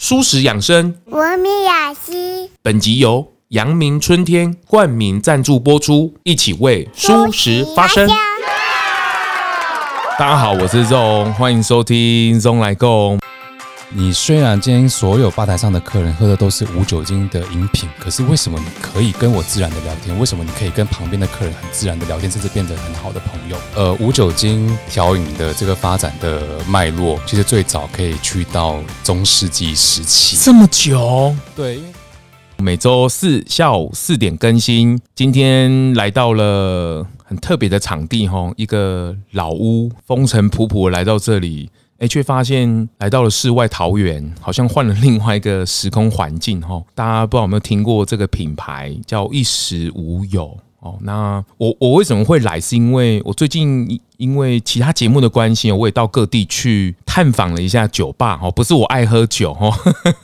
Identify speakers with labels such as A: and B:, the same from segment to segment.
A: 蔬食养生，
B: 文明雅集。
A: 本集由阳明春天冠名赞助播出，一起为舒食发声。大家好，我是 ZONG，欢迎收听 ZONG 来共。
C: 你虽然今天所有吧台上的客人喝的都是无酒精的饮品，可是为什么你可以跟我自然的聊天？为什么你可以跟旁边的客人很自然的聊天，甚至变得很好的朋友？呃，无酒精调饮的这个发展的脉络，其实最早可以去到中世纪时期。
A: 这么久？
C: 对，
A: 每周四下午四点更新。今天来到了很特别的场地，哈，一个老屋，风尘仆仆来到这里。哎，却发现来到了世外桃源，好像换了另外一个时空环境哈。大家不知道有没有听过这个品牌叫一时无有哦？那我我为什么会来？是因为我最近。因为其他节目的关系，我也到各地去探访了一下酒吧哦，不是我爱喝酒哦，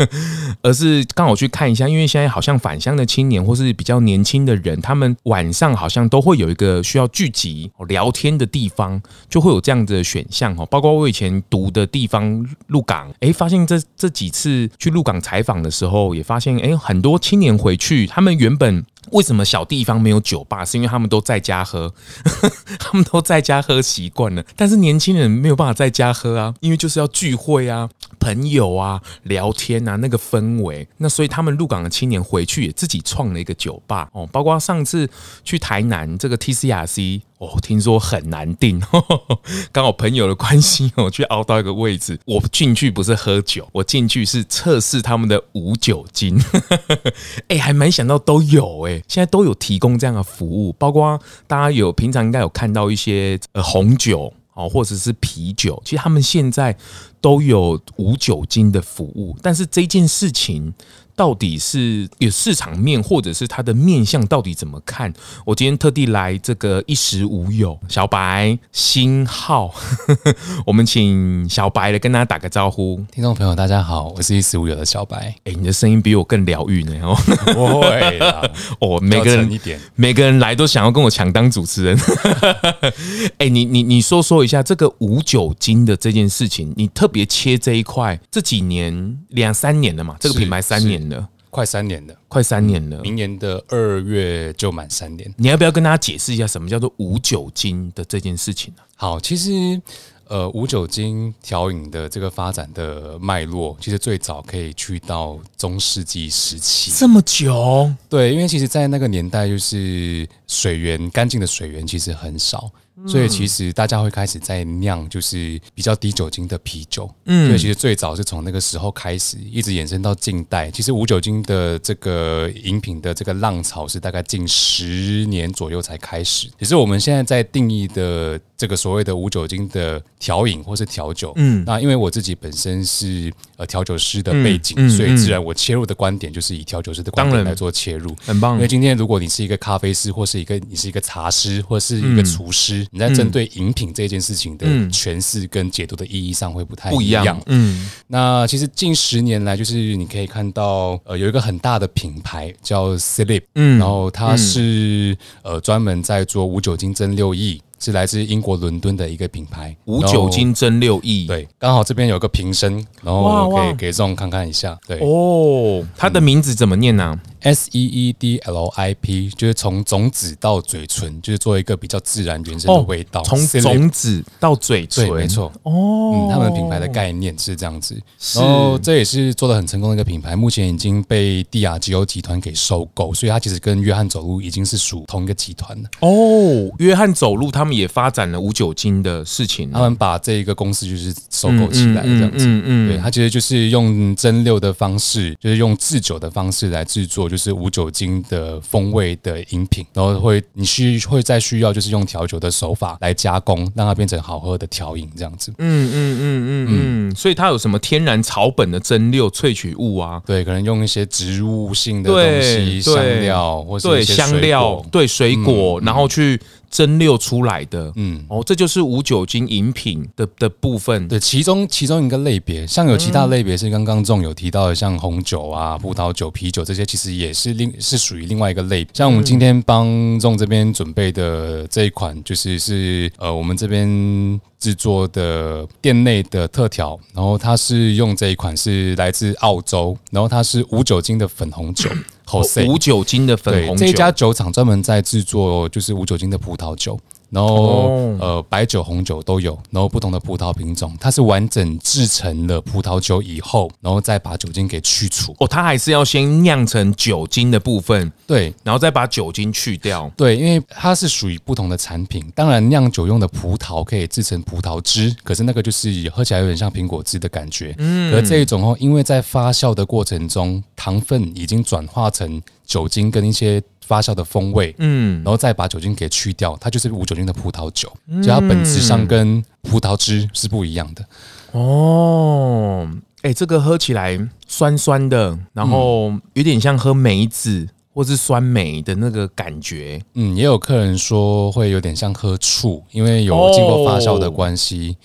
A: 而是刚好去看一下。因为现在好像返乡的青年或是比较年轻的人，他们晚上好像都会有一个需要聚集聊天的地方，就会有这样子的选项哦。包括我以前读的地方鹿港，哎，发现这这几次去鹿港采访的时候，也发现哎，很多青年回去，他们原本为什么小地方没有酒吧，是因为他们都在家喝，他们都在家喝。习惯了，但是年轻人没有办法在家喝啊，因为就是要聚会啊、朋友啊、聊天啊，那个氛围。那所以他们入港的青年回去也自己创了一个酒吧哦，包括上次去台南这个 TCRC。哦，听说很难订，刚好朋友的关系，我去熬到一个位置。我进去不是喝酒，我进去是测试他们的无酒精。哎，还没想到都有哎，现在都有提供这样的服务，包括大家有平常应该有看到一些呃红酒哦，或者是啤酒，其实他们现在都有无酒精的服务。但是这件事情。到底是有市场面，或者是它的面向到底怎么看？我今天特地来这个衣食无忧小白新号，我们请小白来跟大家打个招呼。
C: 听众朋友，大家好，我是一食无忧的小白。
A: 哎、欸，你的声音比我更疗愈呢哦。
C: 不会啦，
A: 哦，每个人一点，每个人来都想要跟我抢当主持人。哎、欸，你你你说说一下这个无酒精的这件事情，你特别切这一块，这几年两三年了嘛？这个品牌三年。
C: 快三年了，
A: 快三年了。
C: 明年的二月就满三年。
A: 你要不要跟大家解释一下什么叫做无酒精的这件事情呢？
C: 好，其实呃，无酒精调饮的这个发展的脉络，其实最早可以去到中世纪时期。
A: 这么久？
C: 对，因为其实，在那个年代，就是水源干净的水源其实很少。所以其实大家会开始在酿，就是比较低酒精的啤酒。嗯，所以其实最早是从那个时候开始，一直延伸到近代。其实无酒精的这个饮品的这个浪潮是大概近十年左右才开始。只是我们现在在定义的这个所谓的无酒精的调饮或是调酒，嗯，那因为我自己本身是呃调酒师的背景，所以自然我切入的观点就是以调酒师的观点来做切入，
A: 很棒。
C: 因为今天如果你是一个咖啡师，或是一个你是一个茶师，或是一个厨师。你在针对饮品这件事情的诠释跟解读的意义上会不太一样。嗯，那其实近十年来，就是你可以看到，呃，有一个很大的品牌叫 Seedlip，嗯，然后它是呃专门在做无酒精蒸馏液。是来自英国伦敦的一个品牌，
A: 无酒精蒸馏液。
C: 对，刚好这边有个瓶身，然后可以给这种看看一下。对，
A: 哦，它的名字怎么念呢？啊
C: ？S E E D L I P，就是从种子到嘴唇，就是做一个比较自然原生的味道。
A: 从、哦、种子到嘴唇，
C: 对，没错。
A: 哦，
C: 嗯，他们品牌的概念是这样子。然后这也是做的很成功的一个品牌，目前已经被蒂亚吉欧集团给收购，所以它其实跟约翰走路已经是属同一个集团了。
A: 哦，约翰走路他们。也发展了无酒精的事情，
C: 他们把这一个公司就是收购起来这样子，嗯嗯，对，他其实就是用蒸馏的方式，就是用制酒的方式来制作，就是无酒精的风味的饮品，然后会你需会再需要就是用调酒的手法来加工，让它变成好喝的调饮这样子，
A: 嗯嗯嗯嗯嗯，所以它有什么天然草本的蒸馏萃取物啊？
C: 对，可能用一些植物性的东西，香料或是
A: 对香料，对水果，然后去。蒸馏出来的。
C: 嗯，
A: 哦，这就是无酒精饮品的的部分。
C: 对，其中其中一个类别，像有其他类别是刚刚仲有提到的，像红酒啊、葡萄酒、啤酒这些，其实也是另是属于另外一个类。像我们今天帮仲这边准备的这一款，就是是呃我们这边制作的店内的特调，然后它是用这一款是来自澳洲，然后它是无酒精的粉红酒。
A: 无酒精的粉红酒，
C: 这一家酒厂专门在制作就是无酒精的葡萄酒。然后、哦、呃，白酒、红酒都有，然后不同的葡萄品种，它是完整制成了葡萄酒以后，然后再把酒精给去除。
A: 哦，它还是要先酿成酒精的部分，
C: 对，
A: 然后再把酒精去掉。
C: 对，因为它是属于不同的产品。当然，酿酒用的葡萄可以制成葡萄汁，可是那个就是喝起来有点像苹果汁的感觉。嗯，可是这一种哦，因为在发酵的过程中，糖分已经转化成酒精跟一些。发酵的风味，嗯，然后再把酒精给去掉，它就是无酒精的葡萄酒，就它本质上跟葡萄汁是不一样的。
A: 哦，哎，这个喝起来酸酸的，然后有点像喝梅子或是酸梅的那个感觉。
C: 嗯，也有客人说会有点像喝醋，因为有经过发酵的关系。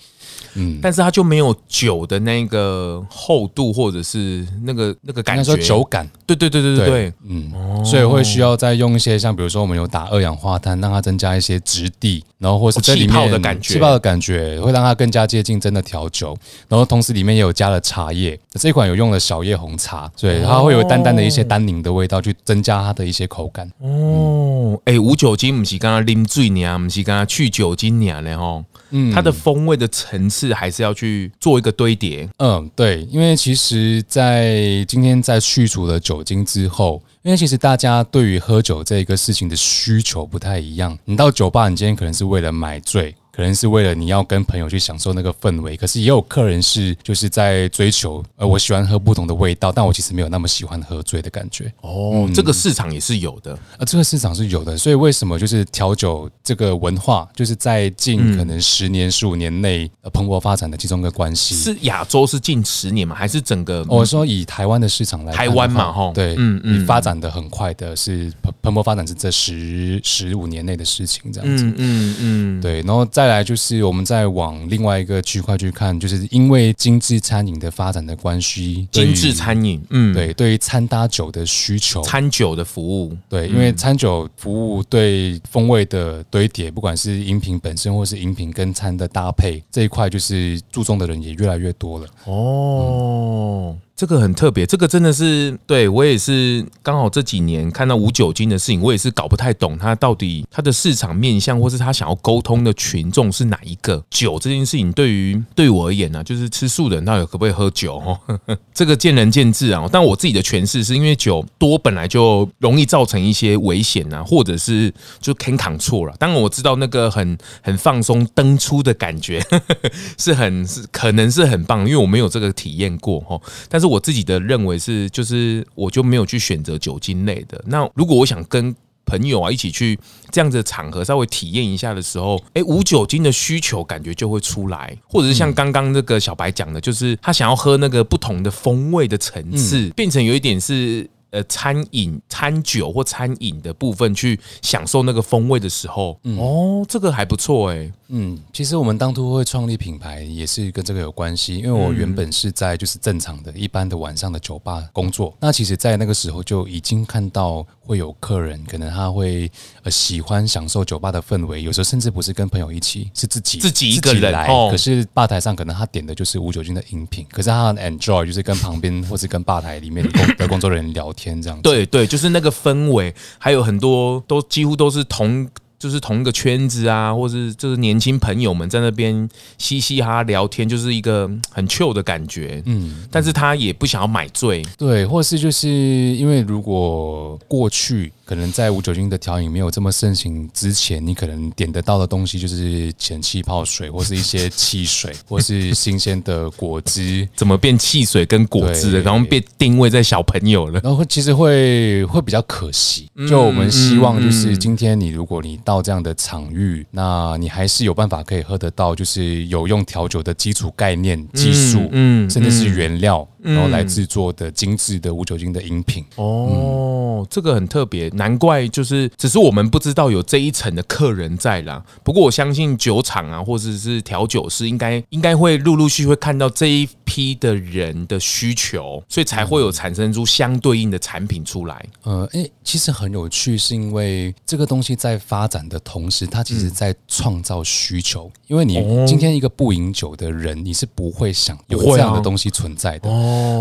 C: 嗯，
A: 但是它就没有酒的那个厚度，或者是那个那个感觉，
C: 说酒感，
A: 对对对对对对，
C: 嗯，所以会需要再用一些像比如说我们有打二氧化碳，让它增加一些质地，然后或是气
A: 泡的感觉，
C: 气泡的感觉会让它更加接近真的调酒，然后同时里面也有加了茶叶，这一款有用了小叶红茶，所以它会有淡淡的一些单宁的味道，去增加它的一些口感。
A: 哦，哎，无酒精不是刚刚啉醉你啊，不是刚刚去酒精你啊，然后。嗯，它的风味的层次是还是要去做一个堆叠。
C: 嗯，对，因为其实，在今天在去除了酒精之后，因为其实大家对于喝酒这一个事情的需求不太一样。你到酒吧，你今天可能是为了买醉。可能是为了你要跟朋友去享受那个氛围，可是也有客人是就是在追求，呃，我喜欢喝不同的味道，但我其实没有那么喜欢喝醉的感觉。
A: 哦，这个市场也是有的，
C: 呃，这个市场是有的，所以为什么就是调酒这个文化，就是在近可能十年、十五年内蓬勃发展的其中一个关系？
A: 是亚洲是近十年吗？还是整个？
C: 我说以台湾的市场来，
A: 台湾嘛，哈，
C: 对，嗯嗯，发展的很快的是蓬蓬勃发展是这十十五年内的事情，这样子，嗯嗯，对，然后再。再来就是我们再往另外一个区块去看，就是因为精致餐饮的发展的关系，
A: 精致餐饮，嗯，
C: 对，对于餐搭酒的需求，
A: 餐酒的服务，
C: 对，因为餐酒服务对风味的堆叠，不管是饮品本身或是饮品跟餐的搭配这一块，就是注重的人也越来越多了。
A: 哦。嗯这个很特别，这个真的是对我也是刚好这几年看到无酒精的事情，我也是搞不太懂它到底它的市场面向，或是他想要沟通的群众是哪一个。酒这件事情对于对我而言呢、就是吃素的人到底可不可以喝酒？哦，这个见仁见智啊。但我自己的诠释是因为酒多本来就容易造成一些危险啊，或者是就 can control 了。当然我知道那个很很放松登出的感觉 是很是可能是很棒，因为我没有这个体验过哈，但是。我自己的认为是，就是我就没有去选择酒精类的。那如果我想跟朋友啊一起去这样子的场合稍微体验一下的时候，诶，无酒精的需求感觉就会出来，或者是像刚刚那个小白讲的，就是他想要喝那个不同的风味的层次，变成有一点是。呃，餐饮、餐酒或餐饮的部分去享受那个风味的时候，嗯、哦，这个还不错哎、欸。
C: 嗯，其实我们当初会创立品牌也是跟这个有关系，因为我原本是在就是正常的一般的晚上的酒吧工作，那其实，在那个时候就已经看到会有客人，可能他会呃喜欢享受酒吧的氛围，有时候甚至不是跟朋友一起，是自己
A: 自己一个人来。可
C: 是吧台上可能他点的就是无酒精的饮品，可是他很 enjoy 就是跟旁边或是跟吧台里面的工的工作人员聊天。天这样
A: 对对，就是那个氛围，还有很多都几乎都是同。就是同一个圈子啊，或是就是年轻朋友们在那边嘻嘻哈哈聊天，就是一个很 chill 的感觉。嗯，但是他也不想要买醉，
C: 对，或是就是因为如果过去可能在无酒精的调饮没有这么盛行之前，你可能点得到的东西就是前气泡水，或是一些汽水，或是新鲜的果汁。
A: 怎么变汽水跟果汁的？然后被定位在小朋友了，
C: 然后其实会会比较可惜。就我们希望就是今天你如果你到这样的场域，那你还是有办法可以喝得到，就是有用调酒的基础概念、技术，嗯，甚至是原料，然后来制作的精致的无酒精的饮品。
A: 哦，这个很特别，难怪就是只是我们不知道有这一层的客人在啦。不过我相信酒厂啊，或者是调酒师，应该应该会陆陆续续会看到这一批的人的需求，所以才会有产生出相对应的产品出来。
C: 呃，诶，其实很有趣，是因为这个东西在发展的同时，它其实在创造需求。因为你今天一个不饮酒的人，你是不会想有这样的东西存在的，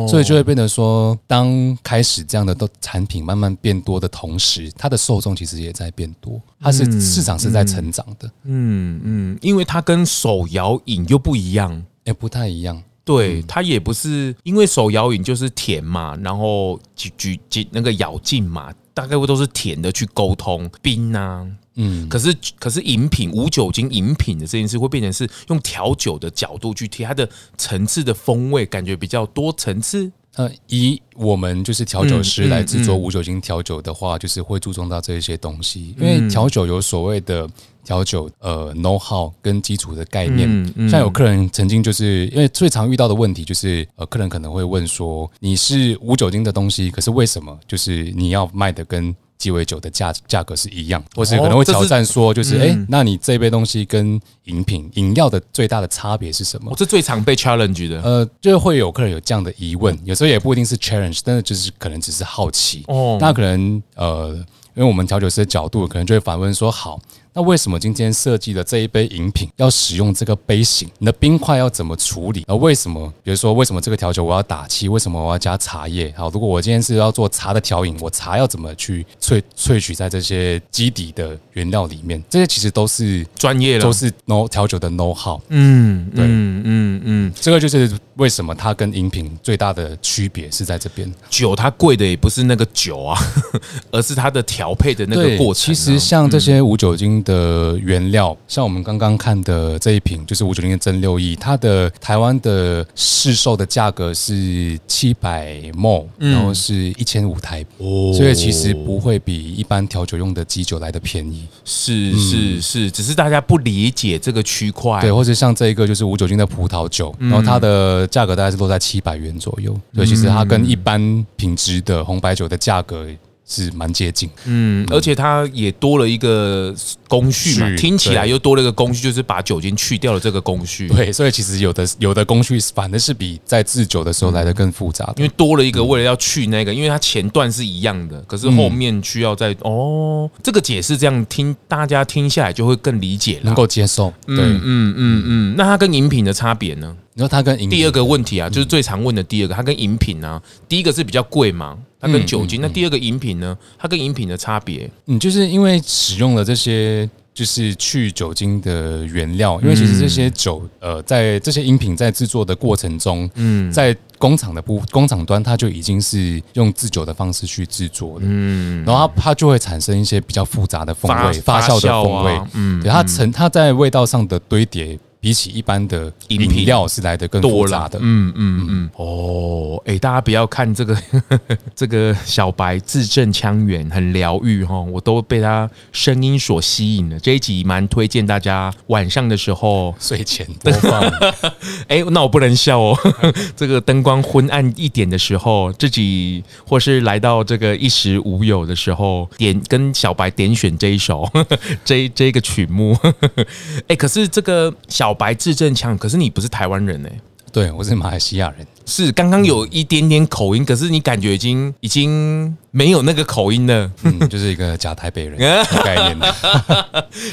C: 所以就会变得说，当开始这样的都产品慢慢变多的同时，它的受众其实也在变多，它是市场是在成长的。
A: 嗯嗯，因为它跟手摇饮又不一样，
C: 也不太一样。
A: 对，它也不是因为手摇饮就是甜嘛，然后举举举那个咬劲嘛，大概会都是甜的去沟通冰啊，嗯，可是可是饮品无酒精饮品的这件事会变成是用调酒的角度去提它的层次的风味，感觉比较多层次。
C: 呃，以我们就是调酒师来制作无酒精调酒的话，就是会注重到这一些东西，因为调酒有所谓的。调酒呃，know how 跟基础的概念，嗯嗯、像有客人曾经就是因为最常遇到的问题就是，呃，客人可能会问说，你是无酒精的东西，可是为什么？就是你要卖的跟鸡尾酒的价价格是一样？或是可能会挑战说，就是哎、哦嗯欸，那你这杯东西跟饮品饮料的最大的差别是什么？
A: 我这最常被 challenge 的，
C: 呃，就会有客人有这样的疑问，有时候也不一定是 challenge，但是就是可能只是好奇。哦，那可能呃，因为我们调酒师的角度，可能就会反问说，好。那为什么今天设计的这一杯饮品要使用这个杯型？你的冰块要怎么处理？而为什么？比如说，为什么这个调酒我要打气？为什么我要加茶叶？好，如果我今天是要做茶的调饮，我茶要怎么去萃萃取在这些基底的原料里面？这些其实都是
A: 专业的，
C: 都是 know 调酒的 know how。
A: 嗯，对，嗯嗯嗯，
C: 这个就是为什么它跟饮品最大的区别是在这边。
A: 酒它贵的也不是那个酒啊，而是它的调配的那个过程啊。
C: 其实像这些无酒精的原料，像我们刚刚看的这一瓶，就是五九零的蒸馏液，它的台湾的市售的价格是七百 ml，然后是一千五台。哦，所以其实不会比一般调酒用的基酒来的便宜。
A: 是是是，只是大家不理解这个区块，
C: 对，或者像这一个就是无酒精的葡萄酒，然后它的价格大概是落在七百元左右，所以其实它跟一般品质的红白酒的价格。是蛮接近，
A: 嗯，而且它也多了一个工序嘛，听起来又多了一个工序，就是把酒精去掉了这个工序。
C: 对，所以其实有的有的工序反正是比在制酒的时候来的更复杂的，
A: 因为多了一个为了要去那个，因为它前段是一样的，可是后面需要再哦，这个解释这样听大家听下来就会更理解了，
C: 能够接受。对，嗯
A: 嗯嗯嗯，那它跟饮品的差别呢？
C: 你说它跟
A: 第二个问题啊，就是最常问的第二个，它跟饮品啊，第一个是比较贵嘛。它跟酒精，那第二个饮品呢？它跟饮品的差别，
C: 嗯，就是因为使用了这些就是去酒精的原料，因为其实这些酒，呃，在这些饮品在制作的过程中，嗯，在工厂的部工厂端，它就已经是用制酒的方式去制作的，嗯，然后它它就会产生一些比较复杂的风味，发酵的风味，嗯，对，它成它在味道上的堆叠。比起一般的饮料是来的更复杂的，
A: 嗯嗯嗯，哦，哎，大家不要看这个 这个小白字正腔圆，很疗愈哈，我都被他声音所吸引了。这一集蛮推荐大家晚上的时候
C: 睡前播放。
A: 哎，那我不能笑哦，这个灯光昏暗一点的时候，自己或是来到这个一时无有的时候，点跟小白点选这一首这这个曲目。哎，可是这个小。小白字正腔，可是你不是台湾人呢？
C: 对，我是马来西亚人。
A: 是刚刚有一点点口音，可是你感觉已经已经没有那个口音了，
C: 嗯，就是一个假台北人的 概念。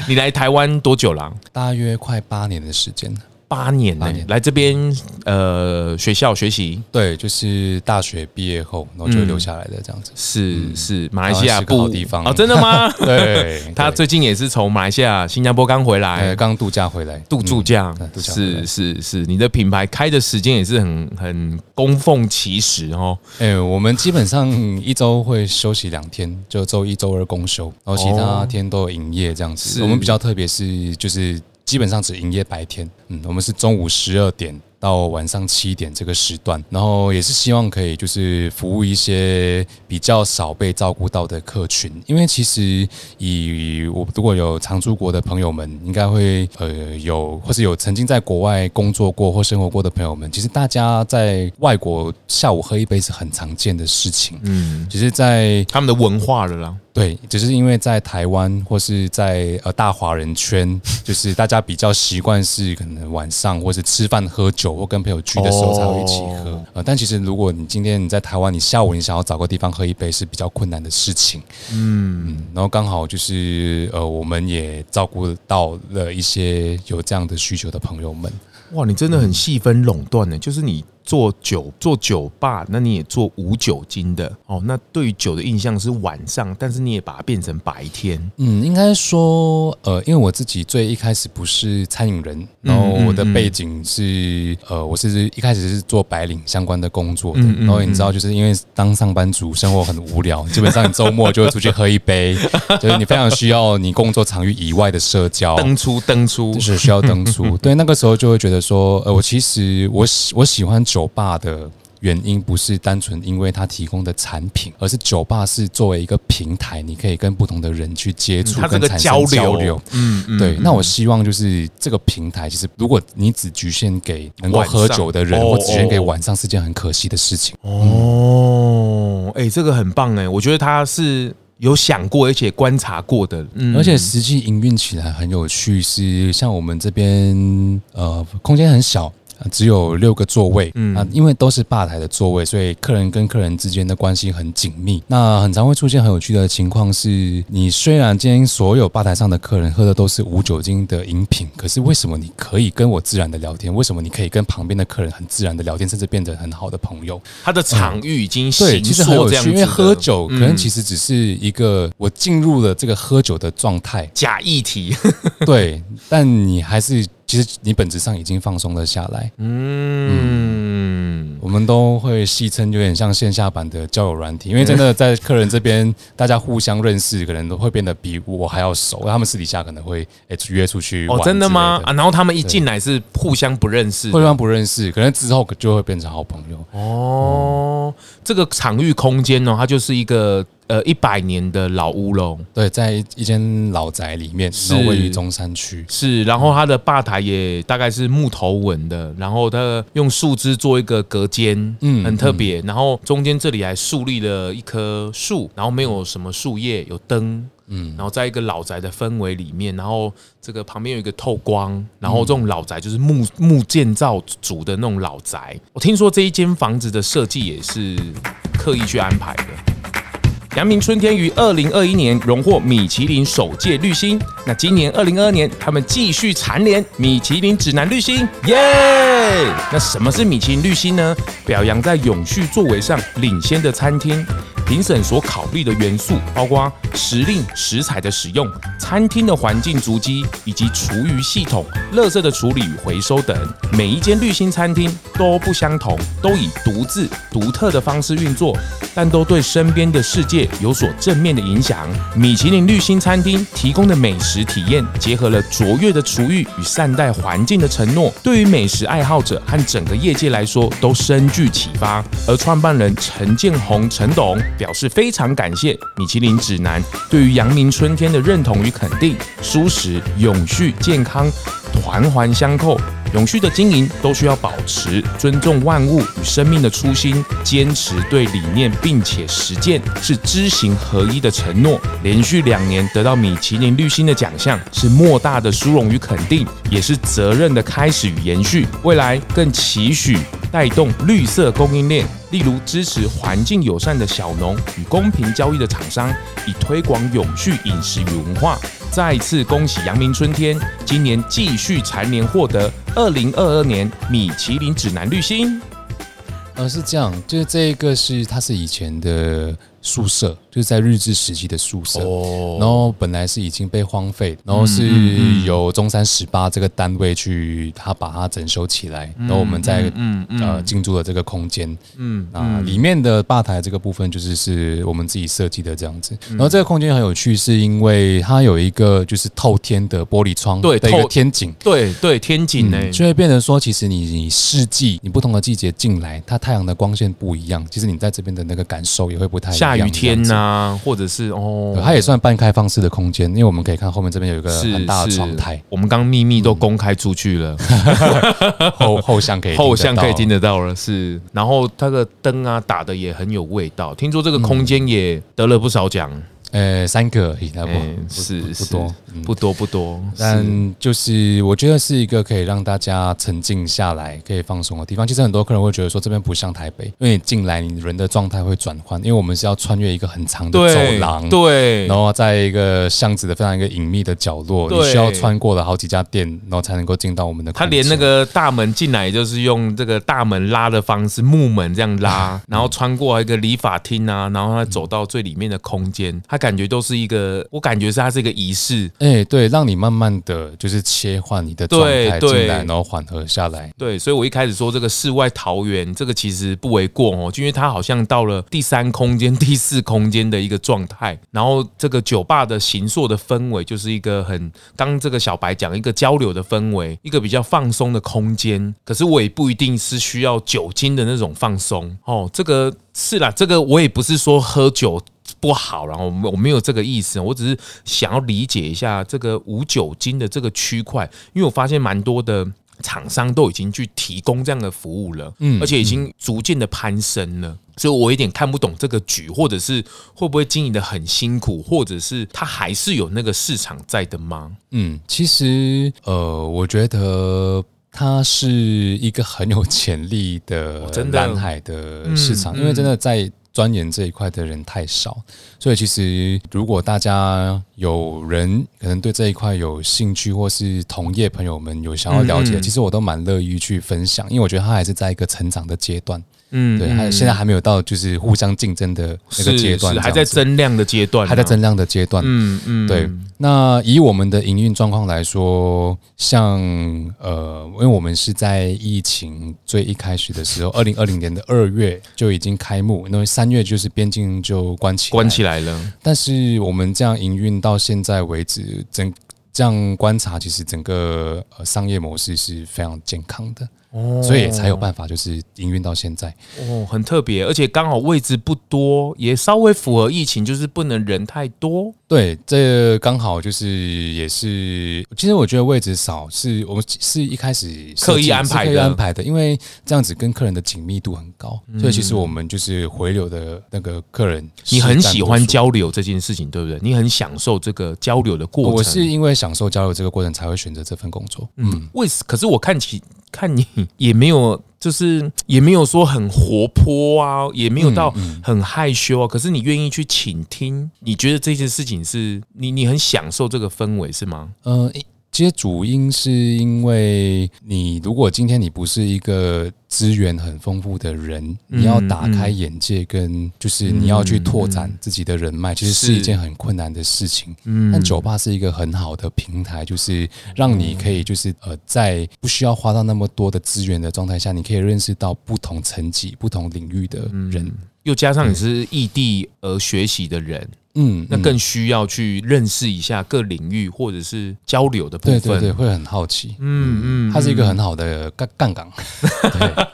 A: 你来台湾多久了？
C: 大约快八年的时间。
A: 八年呢、欸，来这边呃学校学习，
C: 对，就是大学毕业后，然后就留下来的这样子。
A: 是是，马来西亚不
C: 好地方
A: 哦，真的吗？
C: 对，
A: 他最近也是从马来西亚、新加坡刚回来，
C: 刚度假回来，
A: 度度假。是是是，你的品牌开的时间也是很很供奉其实哦。
C: 哎，我们基本上一周会休息两天，就周一、周二公休，然后其他天都有营业这样子。我们比较特别是就是。基本上只营业白天，嗯，我们是中午十二点到晚上七点这个时段，然后也是希望可以就是服务一些比较少被照顾到的客群，因为其实以我如果有常出国的朋友们，应该会呃有或是有曾经在国外工作过或生活过的朋友们，其实大家在外国下午喝一杯是很常见的事情，嗯，只是在
A: 他们的文化了啦。
C: 对，只是因为在台湾或是在呃大华人圈，就是大家比较习惯是可能晚上或是吃饭喝酒或跟朋友聚的时候才会一起喝。哦、呃，但其实如果你今天你在台湾，你下午你想要找个地方喝一杯是比较困难的事情。嗯，嗯，然后刚好就是呃，我们也照顾到了一些有这样的需求的朋友们。
A: 哇，你真的很细分垄断呢，就是你。做酒做酒吧，那你也做无酒精的哦。那对于酒的印象是晚上，但是你也把它变成白天。
C: 嗯，应该说，呃，因为我自己最一开始不是餐饮人，然后我的背景是，呃，我是一开始是做白领相关的工作的。然后你知道，就是因为当上班族生活很无聊，基本上你周末就会出去喝一杯，就是你非常需要你工作场域以外的社交，
A: 登出登出，
C: 就是需要登出。对，那个时候就会觉得说，呃，我其实我喜我喜欢酒。酒吧的原因不是单纯因为它提供的产品，而是酒吧是作为一个平台，你可以跟不同的人去接触，跟产生交流。嗯嗯，对。那我希望就是这个平台，其实如果你只局限给能够喝酒的人，或只局限给晚上，是件很可惜的事情。
A: 哦，哎，这个很棒哎，我觉得他是有想过而且观察过的，
C: 嗯，而且实际营运起来很有趣。是像我们这边，呃，空间很小。只有六个座位，嗯啊，因为都是吧台的座位，所以客人跟客人之间的关系很紧密。那很常会出现很有趣的情况是，你虽然今天所有吧台上的客人喝的都是无酒精的饮品，可是为什么你可以跟我自然的聊天？为什么你可以跟旁边的客人很自然的聊天，甚至变得很好的朋友？
A: 他的场域已经、嗯、
C: 对，其实很有趣，因为喝酒可能其实只是一个我进入了这个喝酒的状态，
A: 假议题，
C: 对，但你还是。其实你本质上已经放松了下来。嗯，嗯，我们都会戏称有点像线下版的交友软体，因为真的在客人这边，大家互相认识，可能都会变得比我还要熟。他们私底下可能会诶约出去玩。
A: 哦，真的吗？啊，然后他们一进来是互相不认识，
C: 互相不认识，可能之后就会变成好朋友。
A: 哦，嗯，这个场域空间呢，它就是一个。呃，一百年的老乌龙，
C: 对，在一间老宅里面，是位于中山区，
A: 是。然后它的吧台也大概是木头纹的，然后它用树枝做一个隔间，嗯，很特别。然后中间这里还树立了一棵树，然后没有什么树叶，有灯，嗯，然后在一个老宅的氛围里面，然后这个旁边有一个透光，然后这种老宅就是木木建造组的那种老宅。我听说这一间房子的设计也是刻意去安排的。阳明春天于二零二一年荣获米其林首届绿星，那今年二零二二年他们继续蝉联米其林指南绿星，耶！那什么是米其林绿星呢？表扬在永续作为上领先的餐厅。评审所考虑的元素包括时令食材的使用、餐厅的环境足迹以及厨余系统、垃圾的处理与回收等。每一间绿星餐厅都不相同，都以独自独特的方式运作，但都对身边的世界有所正面的影响。米其林绿星餐厅提供的美食体验，结合了卓越的厨艺与善待环境的承诺，对于美食爱好者和整个业界来说都深具启发。而创办人陈建宏陈董。表示非常感谢米其林指南对于阳明春天的认同与肯定，舒适永续健康环环相扣，永续的经营都需要保持尊重万物与生命的初心，坚持对理念并且实践是知行合一的承诺。连续两年得到米其林绿星的奖项，是莫大的殊荣与肯定，也是责任的开始与延续。未来更期许。带动绿色供应链，例如支持环境友善的小农与公平交易的厂商，以推广永续饮食与文化。再次恭喜阳明春天，今年继续蝉联获得二零二二年米其林指南绿星。
C: 呃，是这样，就是这一个是它是以前的宿舍，就是在日治时期的宿舍。
A: 哦，
C: 然后本来是已经被荒废，然后是由中山十八这个单位去，他把它整修起来，然后我们在嗯呃进驻了这个空间，嗯啊，里面的吧台这个部分就是是我们自己设计的这样子。然后这个空间很有趣，是因为它有一个就是透天的玻璃窗，
A: 对，
C: 的一个天井，
A: 对对，天井呢，
C: 就会变成说，其实你你四季你不同的季节进来，它太阳的光线不一样，其实你在这边的那个感受也会不太一样。
A: 雨天呐、啊，或者是哦，
C: 它也算半开放式的空间，因为我们可以看后面这边有一个很大的窗台。
A: 我们刚秘密都公开出去了，
C: 嗯、后后巷可以
A: 后巷可以听得到了。是，然后它的灯啊打的也很有味道。听说这个空间也得了不少奖。
C: 呃，三个而已，不
A: 是
C: 不多，
A: 不多不多，
C: 但就是我觉得是一个可以让大家沉静下来、可以放松的地方。其实很多客人会觉得说这边不像台北，因为你进来，你人的状态会转换，因为我们是要穿越一个很长的走廊，
A: 对，
C: 然后在一个巷子的非常一个隐秘的角落，你需要穿过了好几家店，然后才能够进到我们的。
A: 他连那个大门进来就是用这个大门拉的方式，木门这样拉，然后穿过一个理发厅啊，然后他走到最里面的空间，他感觉都是一个，我感觉是它是一个仪式，
C: 哎，对，让你慢慢的就是切换你的状态进来，然后缓和下来。
A: 对，所以我一开始说这个世外桃源，这个其实不为过哦，就因为它好像到了第三空间、第四空间的一个状态，然后这个酒吧的形塑的氛围就是一个很，刚这个小白讲一个交流的氛围，一个比较放松的空间。可是我也不一定是需要酒精的那种放松哦，这个是啦，这个我也不是说喝酒。不好，然后我我没有这个意思，我只是想要理解一下这个无酒精的这个区块，因为我发现蛮多的厂商都已经去提供这样的服务了，嗯，而且已经逐渐的攀升了，所以我有点看不懂这个局，或者是会不会经营的很辛苦，或者是它还是有那个市场在的吗？
C: 嗯，其实呃，我觉得它是一个很有潜力的蓝海的市场，因为真的在。钻研这一块的人太少，所以其实如果大家有人可能对这一块有兴趣，或是同业朋友们有想要了解，其实我都蛮乐意去分享，因为我觉得他还是在一个成长的阶段。嗯，对，还现在还没有到就是互相竞争的那个阶段，
A: 还在增量的阶段，
C: 还在增量的阶段。嗯嗯，对。那以我们的营运状况来说，像呃，因为我们是在疫情最一开始的时候，二零二零年的二月就已经开幕，因为三月就是边境就关起
A: 关起来了。
C: 但是我们这样营运到现在为止，整这样观察，其实整个呃商业模式是非常健康的。哦，所以才有办法，就是营运到现在
A: 哦，很特别，而且刚好位置不多，也稍微符合疫情，就是不能人太多。
C: 对，这刚好就是也是，其实我觉得位置少是我们是一开始
A: 刻意安排的，
C: 刻意安排的，因为这样子跟客人的紧密度很高，所以其实我们就是回流的那个客人。
A: 你很喜欢交流这件事情，对不对？你很享受这个交流的过程。
C: 我是因为享受交流这个过程，才会选择这份工作。
A: 嗯，为什？可是我看起。看你也没有，就是也没有说很活泼啊，也没有到很害羞啊。可是你愿意去倾听，你觉得这件事情是你你很享受这个氛围是吗？
C: 嗯。其实主因是因为你，如果今天你不是一个资源很丰富的人，你要打开眼界，跟就是你要去拓展自己的人脉，其实是一件很困难的事情。嗯但酒吧是一个很好的平台，就是让你可以就是呃，在不需要花到那么多的资源的状态下，你可以认识到不同层级、不同领域的人，
A: 又加上你是异地而学习的人。嗯，那更需要去认识一下各领域或者是交流的部分，
C: 对对对，会很好奇。嗯嗯，它是一个很好的杠杠杆。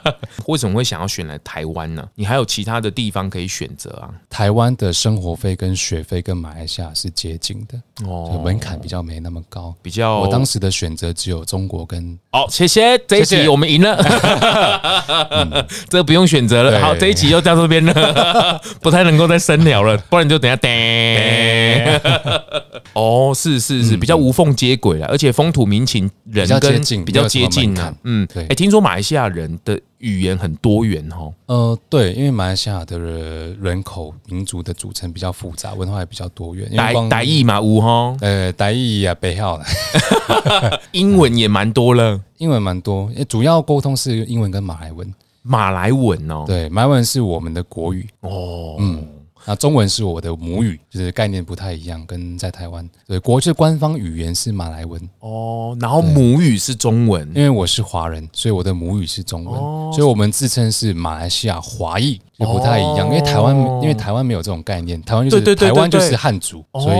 A: 为什么会想要选来台湾呢？你还有其他的地方可以选择啊？
C: 台湾的生活费跟学费跟马来西亚是接近的哦，门槛比较没那么高，比较。我当时的选择只有中国跟。
A: 哦，谢谢这一集我们赢了，这个不用选择了。好，这一集就到这边了，不太能够再深聊了，不然就等下等。哦，是是是，比较无缝接轨了，而且风土民情人跟比较接近呢。嗯，对。哎，听说马来西亚人的语言很多元哦。
C: 呃，对，因为马来西亚的人口民族的组成比较复杂，文化也比较多元。
A: 傣傣语嘛，有哈。
C: 呃，傣语啊，北校的。
A: 英文也蛮多了，
C: 英文蛮多，主要沟通是英文跟马来文。
A: 马来文哦，
C: 对，马来文是我们的国语。
A: 哦，嗯。
C: 那中文是我的母语，就是概念不太一样，跟在台湾，对，国际官方语言是马来文。
A: 哦，然后母语是中文，
C: 因为我是华人，所以我的母语是中文，哦、所以我们自称是马来西亚华裔，就不太一样，因为台湾因为台湾没有这种概念，台湾就是台湾就是汉族，所以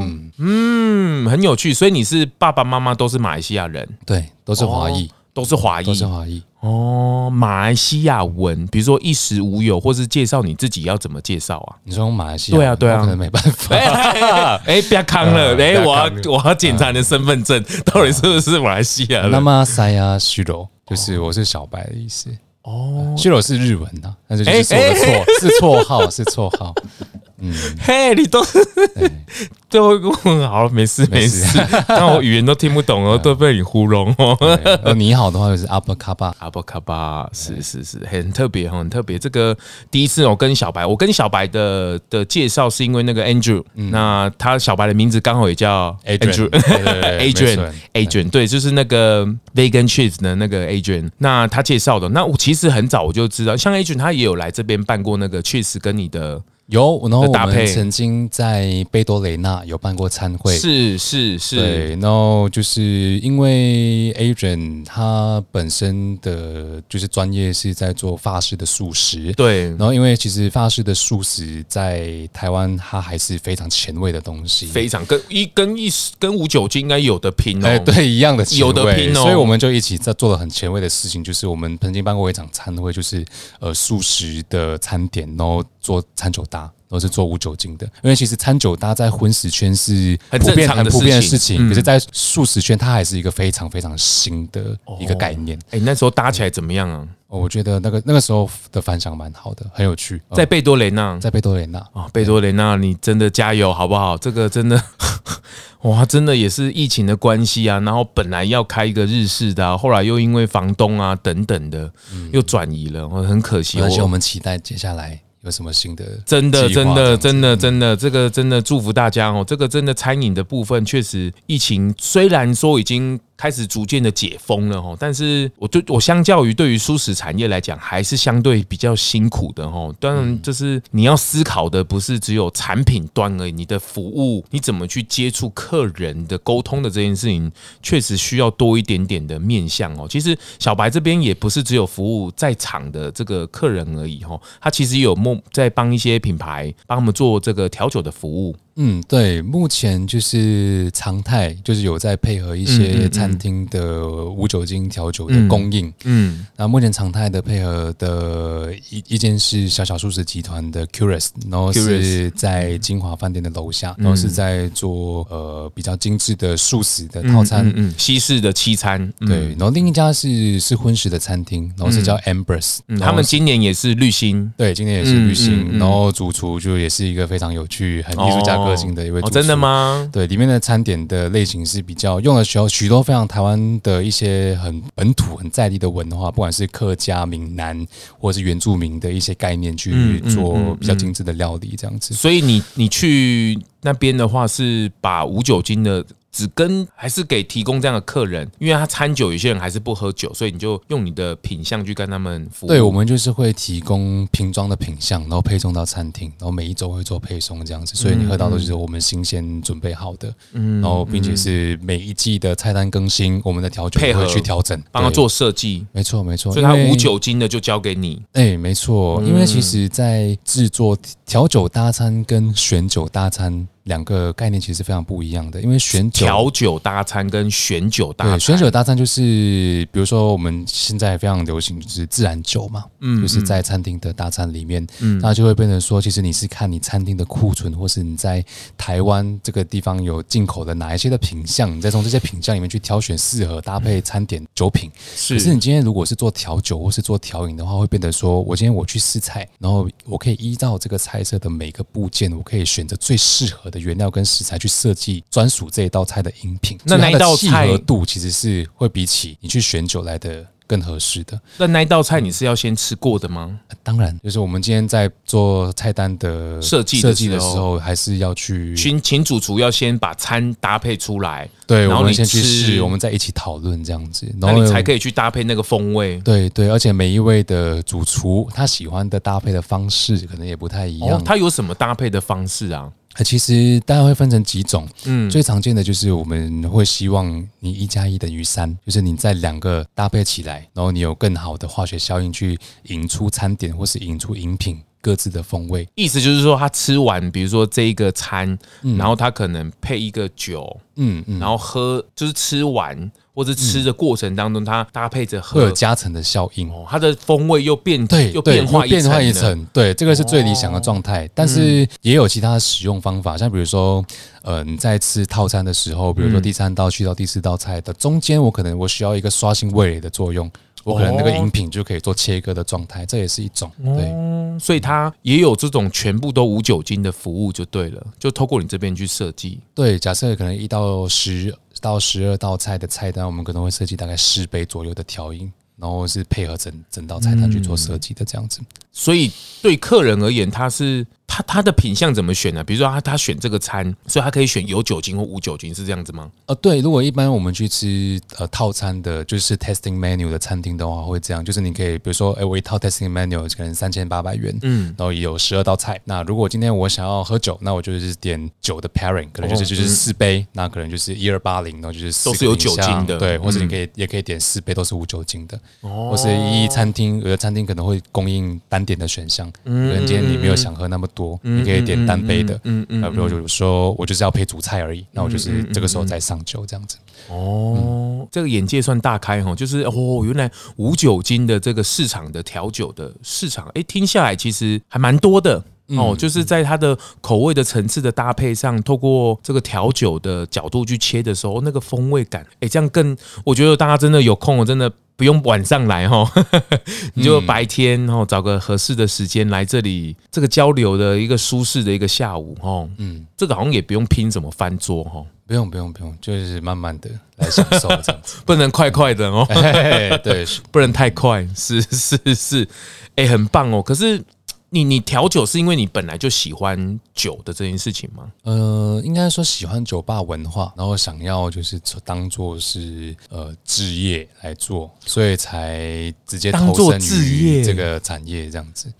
C: 嗯。
A: 嗯很有趣，所以你是爸爸妈妈都是马来西亚人，
C: 对，都是华裔。
A: 都是华裔，
C: 都是华裔
A: 哦。马来西亚文，比如说一时无有，或是介绍你自己要怎么介绍啊？
C: 你说用马来西亚？
A: 对啊，对啊，
C: 可能没办法。
A: 哎，不要康了，哎，我要我要检查你的身份证，到底是不是马来西亚人？
C: 那么塞亚须罗就是我是小白的意思。哦，须罗是日文呐，但是就是我的错，是绰号，是绰号。嗯，
A: 嘿，你都 都会问好，没事没事，但我语言都听不懂哦，都被你糊弄哦。
C: 你好的话就是阿布卡巴，
A: 阿布卡巴，是是是，很特别很特别。这个第一次我跟小白，我跟小白的的介绍是因为那个 Andrew，那他小白的名字刚好也叫 Adrian，Adrian，Adrian，对，就是那个 Vegan Cheese 的那个 Adrian，那他介绍的。那我其实很早我就知道，像 Adrian 他也有来这边办过那个 Cheese 跟你的。
C: 有，然后我们曾经在贝多雷纳有办过餐会，
A: 是是是，
C: 对，然后就是因为 Adrian 他本身的就是专业是在做法式的素食，
A: 对，
C: 然后因为其实法式的素食在台湾它还是非常前卫的东西，
A: 非常跟一跟一跟无酒精应该有的拼哦，
C: 哎，对，一样的，
A: 有的拼哦，
C: 所以我们就一起在做了很前卫的事情，就是我们曾经办过一场餐会，就是呃素食的餐点，然后做餐酒搭。都是做无酒精的，因为其实餐酒搭在荤食圈是普遍很普遍的事情，可是，在素食圈它还是一个非常非常新的一个概念。
A: 哎，那时候搭起来怎么样啊？
C: 我觉得那个那个时候的反响蛮好的，很有趣。
A: 在贝多雷纳，
C: 在贝多雷纳
A: 啊，贝多雷纳，你真的加油好不好？这个真的，哇，真的也是疫情的关系啊。然后本来要开一个日式的，后来又因为房东啊等等的，又转移了，我很可惜。
C: 而且我们期待接下来。有什么新的？
A: 真的，真的，真的，真的，这个真的祝福大家哦。这个真的餐饮的部分，确实疫情虽然说已经。开始逐渐的解封了哈，但是我对我相较于对于蔬食产业来讲，还是相对比较辛苦的哈。当然，就是你要思考的不是只有产品端而已，你的服务你怎么去接触客人的沟通的这件事情，确实需要多一点点的面向哦。其实小白这边也不是只有服务在场的这个客人而已哈，他其实有默在帮一些品牌帮他们做这个调酒的服务。
C: 嗯，对，目前就是常态，就是有在配合一些餐厅的无酒精调酒的供应。嗯，那目前常态的配合的一一间是小小素食集团的 Curious，然后是在金华饭店的楼下，然后是在做呃比较精致的素食的套餐，嗯，
A: 西式的西餐。
C: 对，然后另一家是是荤食的餐厅，然后是叫 Empress，
A: 他们今年也是绿星，
C: 对，今年也是绿星，然后主厨就也是一个非常有趣、很艺术家。个性的一位
A: 真的吗？
C: 对，里面的餐点的类型是比较用的时候许多非常台湾的一些很本土、很在地的文化，不管是客家、闽南或者是原住民的一些概念去做比较精致的料理，这样子。
A: 所以你你去那边的话，是把无酒精的。只跟还是给提供这样的客人，因为他餐酒，有些人还是不喝酒，所以你就用你的品相去跟他们服务。
C: 对，我们就是会提供瓶装的品相，然后配送到餐厅，然后每一周会做配送这样子，所以你喝到的就是我们新鲜准备好的，嗯，然后并且是每一季的菜单更新，我们的调酒配合去调整，
A: 帮他做设计。
C: 没错，没错，
A: 所以他无酒精的就交给你。
C: 哎，没错，因为其实在制作调酒搭餐跟选酒搭餐。两个概念其实非常不一样的，因为选酒
A: 调酒搭餐跟选酒搭餐，
C: 选酒搭餐就是比如说我们现在非常流行就是自然酒嘛，嗯，就是在餐厅的大餐里面，嗯，那就会变成说，其实你是看你餐厅的库存，或是你在台湾这个地方有进口的哪一些的品相，你再从这些品相里面去挑选适合搭配餐点酒品。是，可是你今天如果是做调酒或是做调饮的话，会变得说我今天我去试菜，然后我可以依照这个菜色的每个部件，我可以选择最适合的。原料跟食材去设计专属这一道菜的饮品，那那一道菜契合度其实是会比起你去选酒来的更合适的。
A: 那那一道菜你是要先吃过的吗？
C: 呃、当然，就是我们今天在做菜单的设计设计的时候，还是要去
A: 请请主厨要先把餐搭配出来，
C: 对，然后你先去试，我们再一起讨论这样子，
A: 然后你才可以去搭配那个风味。
C: 对对，而且每一位的主厨他喜欢的搭配的方式可能也不太一样。哦、
A: 他有什么搭配的方式啊？
C: 其实大概会分成几种，嗯，最常见的就是我们会希望你一加一等于三，就是你在两个搭配起来，然后你有更好的化学效应去引出餐点或是引出饮品各自的风味。
A: 意思就是说，他吃完，比如说这一个餐，然后他可能配一个酒，嗯嗯，然后喝，就是吃完。或者吃的过程当中，它搭配着
C: 会有加成的效应，哦
A: 它的风味又变
C: 对，
A: 又变化
C: 变化一层，对，这个是最理想的状态。但是也有其他的使用方法，像比如说，呃，你在吃套餐的时候，比如说第三道去到第四道菜的中间，我可能我需要一个刷新味蕾的作用，我可能那个饮品就可以做切割的状态，这也是一种对。
A: 所以它也有这种全部都无酒精的服务就对了，就透过你这边去设计。
C: 对，假设可能一到十。到十二道菜的菜单，我们可能会设计大概十杯左右的调音，然后是配合整整道菜单去做设计的这样子。
A: 所以对客人而言，他是。他他的品相怎么选呢？比如说他他选这个餐，所以他可以选有酒精或无酒精，是这样子吗？
C: 呃，对，如果一般我们去吃呃套餐的，就是 testing menu 的餐厅的话，会这样，就是你可以比如说，哎，我一套 testing menu 可能三千八百元，嗯，然后有十二道菜。那如果今天我想要喝酒，那我就是点酒的 pairing，可能就是就是四杯，那可能就是一二八零，然后就是
A: 都是有酒精的，
C: 对，或者你可以也可以点四杯都是无酒精的，哦或是一餐厅有的餐厅可能会供应单点的选项，可能今天你没有想喝那么多，你可以点。单杯的，嗯嗯，那比如就是说我就是要配主菜而已，那我就是这个时候再上酒这样子。
A: 哦，这个眼界算大开哈，就是哦，原来无酒精的这个市场的调酒的市场，哎，听下来其实还蛮多的哦，就是在它的口味的层次的搭配上，透过这个调酒的角度去切的时候，那个风味感，哎，这样更，我觉得大家真的有空，我真的。不用晚上来哈，你就白天哈找个合适的时间来这里，这个交流的一个舒适的一个下午哈。嗯，这个好像也不用拼怎么翻桌哈，
C: 不用不用不用，就是慢慢的来享受这样子，
A: 不能快快的哦。
C: 对，
A: 不能太快，是是是，哎，很棒哦。可是。你你调酒是因为你本来就喜欢酒的这件事情吗？
C: 呃，应该说喜欢酒吧文化，然后想要就是当做是呃职业来做，所以才直接投身于这个产业这样子。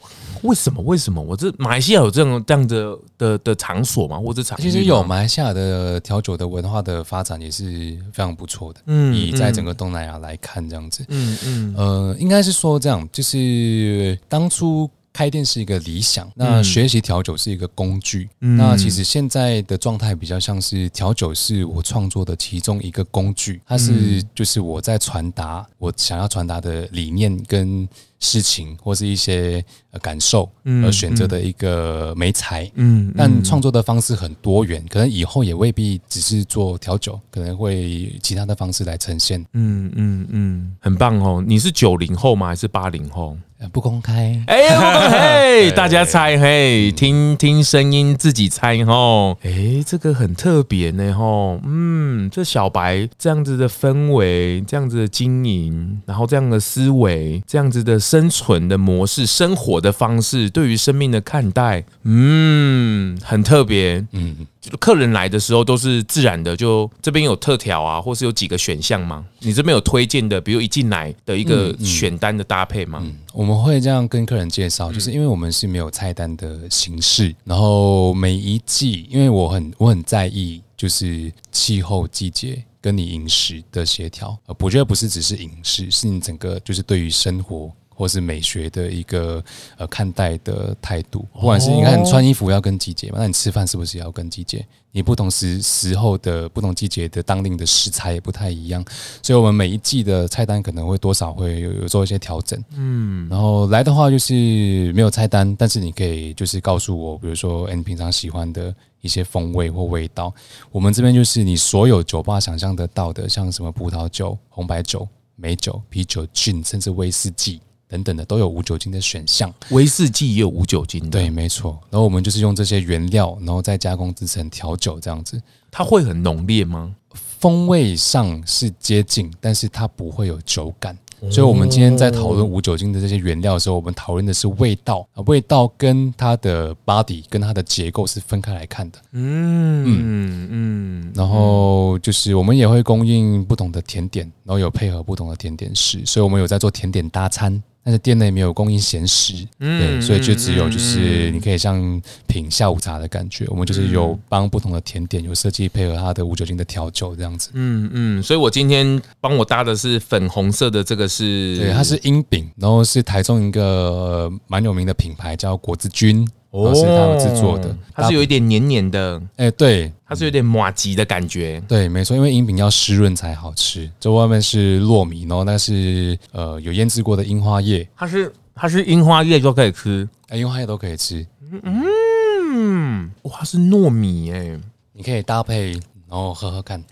A: 为什么？为什么？我这马来西亚有这种这样的的的场所吗？或者场
C: 其实有马来西亚的调酒的文化的发展也是非常不错的。嗯，以在整个东南亚来看这样子。嗯嗯。呃，应该是说这样，就是当初。开店是一个理想，那学习调酒是一个工具。嗯、那其实现在的状态比较像是调酒是我创作的其中一个工具，它是就是我在传达我想要传达的理念跟事情或是一些感受而选择的一个媒材。嗯，但创作的方式很多元，可能以后也未必只是做调酒，可能会其他的方式来呈现。
A: 嗯嗯嗯，很棒哦！你是九零后吗？还是八零后？
C: 不公开，
A: 哎呀，不公开，大家猜嘿，听听声音自己猜吼，哎，这个很特别呢吼，嗯，这小白这样子的氛围，这样子的经营，然后这样的思维，这样子的生存的模式，生活的方式，对于生命的看待，嗯，很特别，嗯。客人来的时候都是自然的，就这边有特调啊，或是有几个选项吗？你这边有推荐的，比如一进来的一个选单的搭配吗？嗯嗯嗯，
C: 我们会这样跟客人介绍，就是因为我们是没有菜单的形式，然后每一季，因为我很我很在意，就是气候季节跟你饮食的协调，我觉得不是只是饮食，是你整个就是对于生活。或是美学的一个呃看待的态度，不管是你看你穿衣服要跟季节嘛，那你吃饭是不是也要跟季节？你不同时时候的不同季节的当令的食材也不太一样，所以我们每一季的菜单可能会多少会有有做一些调整。嗯，然后来的话就是没有菜单，但是你可以就是告诉我，比如说你平常喜欢的一些风味或味道，我们这边就是你所有酒吧想象得到的，像什么葡萄酒、红白酒、美酒、啤酒、gin，甚至威士忌。等等的都有无酒精的选项，
A: 威士忌也有无酒精的，
C: 对，没错。然后我们就是用这些原料，然后再加工制成调酒这样子。
A: 它会很浓烈吗？
C: 风味上是接近，但是它不会有酒感所以，我们今天在讨论无酒精的这些原料的时候，我们讨论的是味道啊，味道跟它的 body 跟它的结构是分开来看的。嗯嗯嗯。然后就是我们也会供应不同的甜点，然后有配合不同的甜点师，所以我们有在做甜点搭餐。但是店内没有供应咸食，对，所以就只有就是你可以像品下午茶的感觉。我们就是有帮不同的甜点有设计配合它的无酒精的调酒这样子。
A: 嗯嗯，所以我今天帮我搭的是粉红色的，这个是
C: 对，它是英饼，然后是台中一个蛮有名的品牌叫果子君。哦，是他们制作的，
A: 它是有一点黏黏的，
C: 哎、欸，对，
A: 它是有点马吉的感觉，
C: 对，没错，因为鹰饼要湿润才好吃，这外面是糯米，然后那是呃有腌制过的樱花叶，
A: 它是它是樱花叶都可以吃，
C: 哎、欸，樱花叶都可以吃，
A: 嗯，哇，是糯米哎、欸，
C: 你可以搭配，然后喝喝看，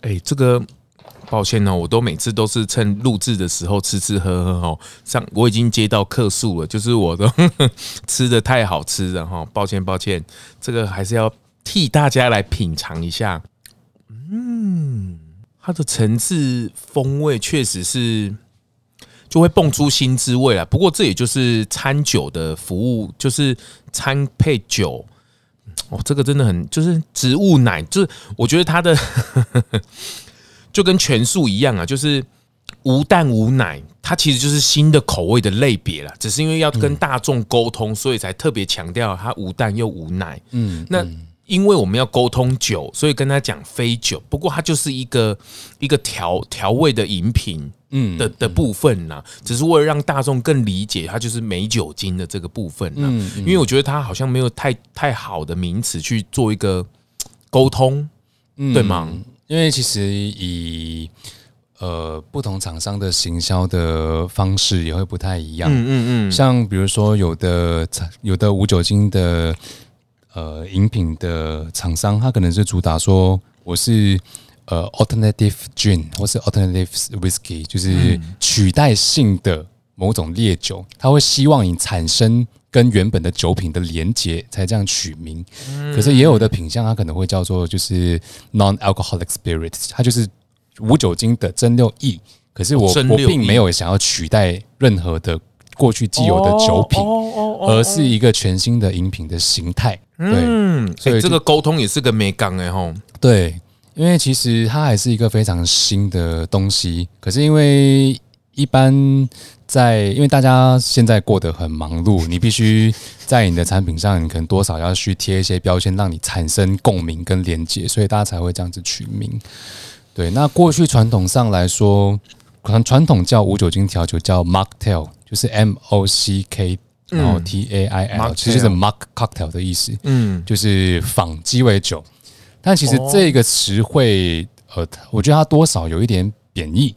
A: 哎、欸，这个。抱歉呢，我都每次都是趁录制的时候吃吃喝喝哈。上我已经接到客诉了，就是我都 吃的太好吃了哈。抱歉抱歉，这个还是要替大家来品尝一下。嗯，它的层次风味确实是就会蹦出新滋味了。不过这也就是餐酒的服务，就是餐配酒。哦，这个真的很就是植物奶，就是我觉得它的。就跟全素一样啊，就是无蛋无奶，它其实就是新的口味的类别了。只是因为要跟大众沟通，所以才特别强调它无蛋又无奶。嗯，那因为我们要沟通酒，所以跟他讲非酒。不过它就是一个一个调调味的饮品，嗯的的部分呐，只是为了让大众更理解它就是没酒精的这个部分。嗯，因为我觉得它好像没有太太好的名词去做一个沟通，对吗？
C: 因为其实以呃不同厂商的行销的方式也会不太一样，嗯嗯嗯，像比如说有的有的无酒精的呃饮品的厂商，他可能是主打说我是呃 alternative gin 或是 alternative whiskey，就是取代性的某种烈酒，他会希望你产生。跟原本的酒品的连接才这样取名，可是也有的品相它可能会叫做就是 non-alcoholic spirit，它就是无酒精的蒸馏液。可是我我并没有想要取代任何的过去既有的酒品，而是一个全新的饮品的形态。对，
A: 所以这个沟通也是个美感哎吼。
C: 对，因为其实它还是一个非常新的东西，可是因为一般。在，因为大家现在过得很忙碌，你必须在你的产品上，你可能多少要去贴一些标签，让你产生共鸣跟连接，所以大家才会这样子取名。对，那过去传统上来说，传传统叫无酒精调酒叫 Mocktail，就是 M O C K，然后 T A I L，其实是 Mock Cocktail 的意思，嗯，就是仿鸡尾酒。但其实这个词汇，呃，我觉得它多少有一点贬义。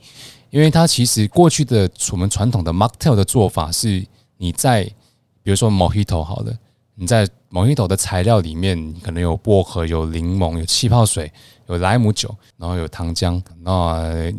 C: 因为它其实过去的我们传统的 mocktail 的做法是，你在比如说 mojito 好了，你在 mojito 的材料里面可能有薄荷、有柠檬、有气泡水、有莱姆酒，然后有糖浆。那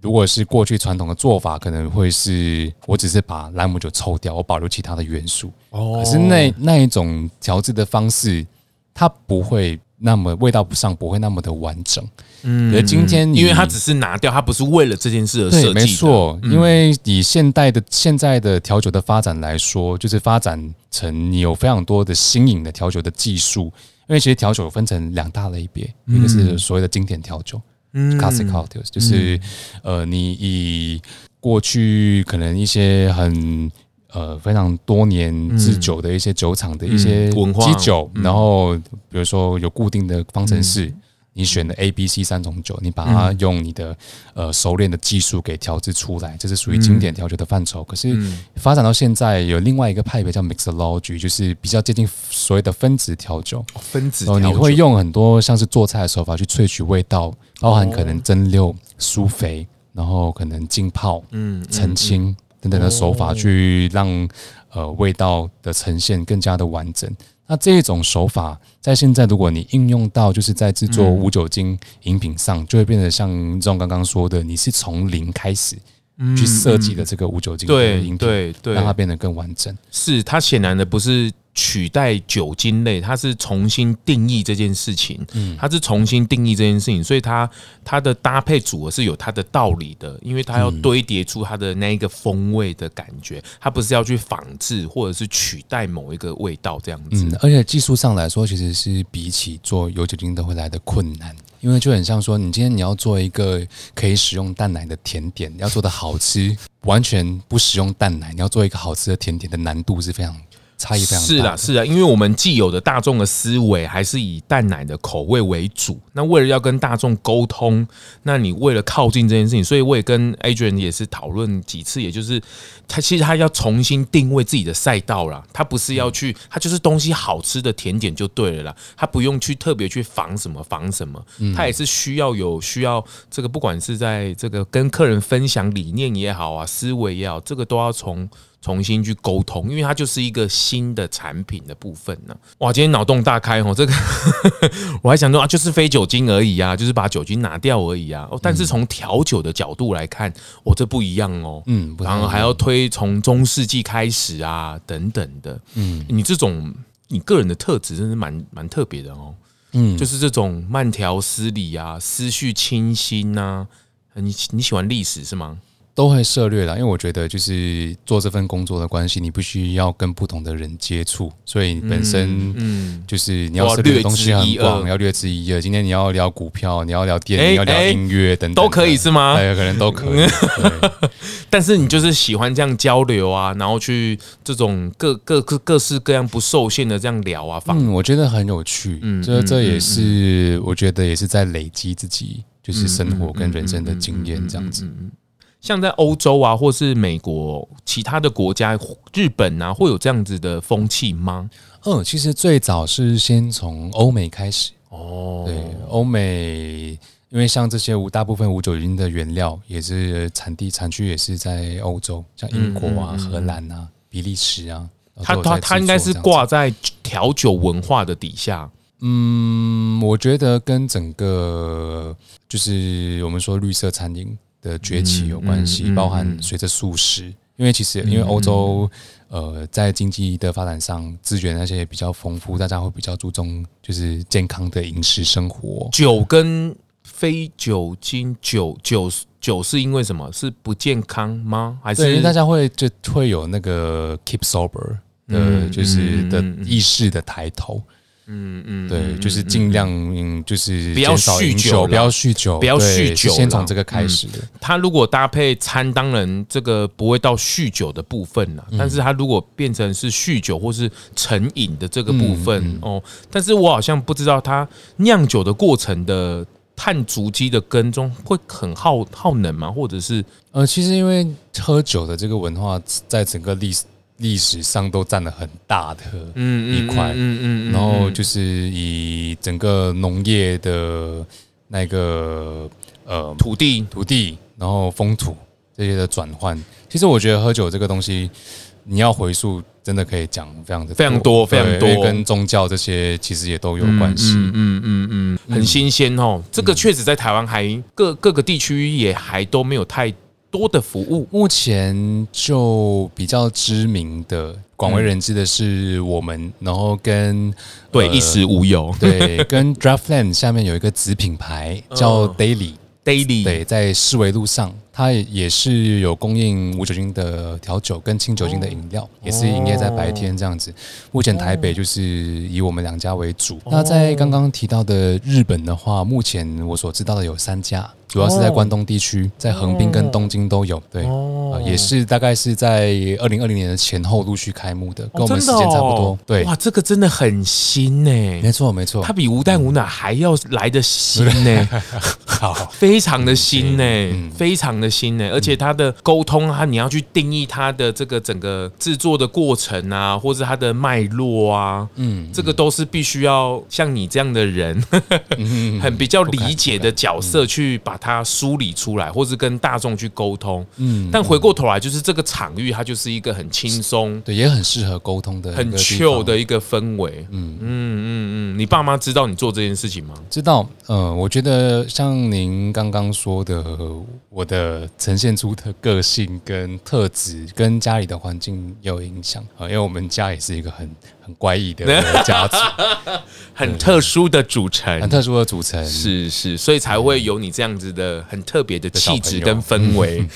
C: 如果是过去传统的做法，可能会是我只是把莱姆酒抽掉，我保留其他的元素。哦可是那那一种调制的方式，它不会那么味道不上，不会那么的完整。嗯，而今天
A: 因为它只是拿掉，它不是为了这件事而设计的。
C: 没错，因为以现代的现在的调酒的发展来说，就是发展成你有非常多的新颖的调酒的技术。因为其实调酒分成两大类别，一个是所谓的经典调酒，嗯，classic cocktails，就是呃，你以过去可能一些很呃非常多年制酒的一些酒厂的一些基酒，然后比如说有固定的方程式。你选的 A、B、C 三种酒，你把它用你的呃熟练的技术给调制出来，这是属于经典调酒的范畴。可是发展到现在，有另外一个派别叫 Mixology，就是比较接近所谓的分子调酒。
A: 分子，
C: 哦，你会用很多像是做菜的手法去萃取味道，包含可能蒸馏、疏肥，然后可能浸泡、嗯、澄清等等的手法，去让呃味道的呈现更加的完整。那这一种手法，在现在如果你应用到就是在制作无酒精饮品上，就会变得像这种刚刚说的，你是从零开始去设计的这个无酒精的饮品，对对对，让它变得更完整。
A: 是它显然的不是。取代酒精类，它是重新定义这件事情，嗯，它是重新定义这件事情，所以它它的搭配组合是有它的道理的，因为它要堆叠出它的那一个风味的感觉，它不是要去仿制或者是取代某一个味道这样子。
C: 嗯，而且技术上来说，其实是比起做有酒精的会来的困难。因为就很像说，你今天你要做一个可以使用蛋奶的甜点，要做的好吃，完全不使用蛋奶，你要做一个好吃的甜点的难度是非常。差异非常大。
A: 是啊，是啊，因为我们既有的大众的思维还是以淡奶的口味为主。那为了要跟大众沟通，那你为了靠近这件事情，所以我也跟 Adrian 也是讨论几次，也就是他其实他要重新定位自己的赛道啦。他不是要去，他就是东西好吃的甜点就对了啦。他不用去特别去防什么防什么，他也是需要有需要这个，不管是在这个跟客人分享理念也好啊，思维也好，这个都要从。重新去沟通，因为它就是一个新的产品的部分呢。哇，今天脑洞大开哦，这个 我还想说啊，就是非酒精而已啊，就是把酒精拿掉而已啊。哦，但是从调酒的角度来看，哦，这不一样哦。嗯，然后还要推从中世纪开始啊，等等的。嗯，你这种你个人的特质真是蛮蛮特别的哦。嗯，就是这种慢条斯理啊，思绪清新呐。你你喜欢历史是吗？
C: 都会涉略啦，因为我觉得就是做这份工作的关系，你必须要跟不同的人接触，所以你本身嗯，就是你要涉猎的东西很广，要略知一二。今天你要聊股票，你要聊电影，你要聊音乐等等，
A: 都可以是吗？
C: 哎，可能都可以。
A: 但是你就是喜欢这样交流啊，然后去这种各各各各式各样不受限的这样聊啊，
C: 嗯，我觉得很有趣。嗯，这这也是我觉得也是在累积自己就是生活跟人生的经验这样子。
A: 像在欧洲啊，或是美国其他的国家，日本啊，会有这样子的风气吗？
C: 嗯，其实最早是先从欧美开始哦。对，欧美，因为像这些无大部分无酒精的原料，也是产地产区也是在欧洲，像英国啊、荷兰啊、比利时啊。
A: 它它它应该是挂在调酒文化的底下。
C: 嗯，我觉得跟整个就是我们说绿色餐饮。的崛起有关系，包含随着素食，因为其实因为欧洲呃在经济的发展上资源那些也比较丰富，大家会比较注重就是健康的饮食生活。
A: 酒跟非酒精酒酒酒是因为什么？是不健康吗？还是因为
C: 大家会就会有那个 keep sober 的就是的意识的抬头。嗯嗯，对，就是尽量，嗯，就是
A: 不要酗酒，
C: 不要酗酒，
A: 不要酗酒，
C: 先从这个开始的。
A: 他如果搭配餐，当然这个不会到酗酒的部分了。但是他如果变成是酗酒或是成瘾的这个部分哦，但是我好像不知道他酿酒的过程的碳足迹的跟踪会很耗耗能吗？或者是
C: 呃，其实因为喝酒的这个文化在整个历史。历史上都占了很大的一块，嗯嗯嗯，然后就是以整个农业的那个呃
A: 土地。
C: 土地，然后风土这些的转换，其实我觉得喝酒这个东西，你要回溯，真的可以讲非常的
A: 非常多非常多，
C: 跟宗教这些其实也都有关系，嗯嗯嗯
A: 嗯，很新鲜哦。这个确实在台湾还各各个地区也还都没有太。多的服务，
C: 目前就比较知名的、广为人知的是我们，然后跟
A: 对一食无忧，
C: 对 跟 Draftland 下面有一个子品牌叫 Daily
A: Daily，
C: 对，在市维路上。它也是有供应无酒精的调酒跟清酒精的饮料，也是营业在白天这样子。目前台北就是以我们两家为主。那在刚刚提到的日本的话，目前我所知道的有三家，主要是在关东地区，在横滨跟东京都有。对，也是大概是在二零二零年的前后陆续开幕的，跟我们时间差不多。对，
A: 哇，这个真的很新呢。
C: 没错没错，
A: 它比无蛋无奶还要来的新呢，好，非常的新呢，非常。的新呢，而且它的沟通，啊你要去定义它的这个整个制作的过程啊，或者它的脉络啊，嗯，这个都是必须要像你这样的人，很比较理解的角色去把它梳理出来，或是跟大众去沟通。嗯，但回过头来，就是这个场域，它就是一个很轻松，
C: 对，也很适合沟通的，
A: 很 chill 的一个氛围。嗯嗯嗯嗯，你爸妈知道你做这件事情吗？
C: 知道。嗯，我觉得像您刚刚说的，我的。呈现出的个性跟特质，跟家里的环境有影响啊，因为我们家也是一个很很怪异的家族，
A: 很特殊的组成，
C: 很特殊的组成，
A: 是是，所以才会有你这样子的很特别的气质跟氛围，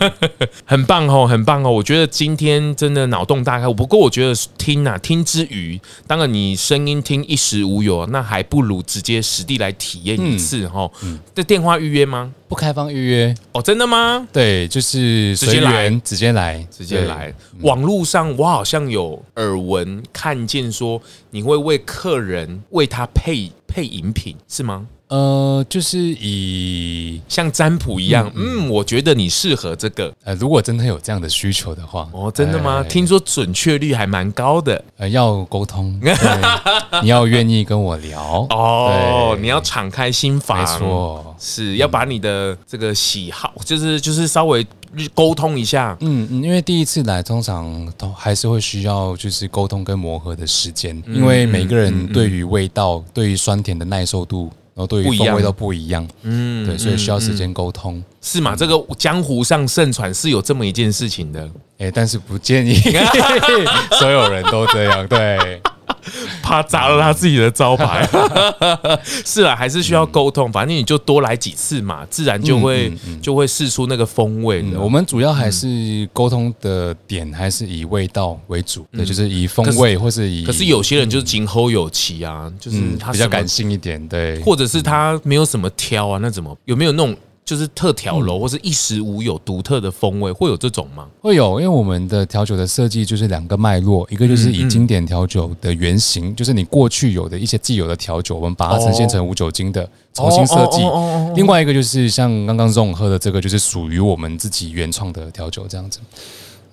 A: 很棒哦，很棒哦！我觉得今天真的脑洞大开。不过我觉得听啊听之余，当然你声音听一时无有，那还不如直接实地来体验一次哈。这电话预约吗？
C: 不开放预约
A: 哦，真的吗？
C: 对，就是随缘，直接来，
A: 直接来。网络上我好像有耳闻看见说，你会为客人为他配配饮品是吗？
C: 呃，就是以
A: 像占卜一样，嗯，嗯，我觉得你适合这个。
C: 呃，如果真的有这样的需求的话，
A: 哦，真的吗？哎、听说准确率还蛮高的。
C: 呃，要沟通，你要愿意跟我聊
A: 哦，你要敞开心房，
C: 没错，
A: 是要把你的这个喜好，就是就是稍微沟通一下。
C: 嗯嗯，因为第一次来，通常都还是会需要就是沟通跟磨合的时间，因为每个人对于味道、嗯嗯嗯、对于酸甜的耐受度。然后对于风味都不一样，嗯，对，所以需要时间沟通，嗯、
A: 是吗？这个江湖上盛传是有这么一件事情的，
C: 哎，但是不建议。所有人都这样，对。
A: 怕砸了他自己的招牌，是啊，还是需要沟通。反正你就多来几次嘛，自然就会就会试出那个风味。
C: 我们主要还是沟通的点还是以味道为主，对，就是以风味或是以。
A: 可是有些人就是今后有期啊，就是他
C: 比较感性一点，对，
A: 或者是他没有什么挑啊，那怎么有没有那种？就是特调楼，或是一时无有独特的风味，会有这种吗？
C: 会有，因为我们的调酒的设计就是两个脉络，一个就是以经典调酒的原型，就是你过去有的一些既有的调酒，我们把它呈现成无酒精的重新设计。另外一个就是像刚刚 Zong 喝的这个，就是属于我们自己原创的调酒这样子。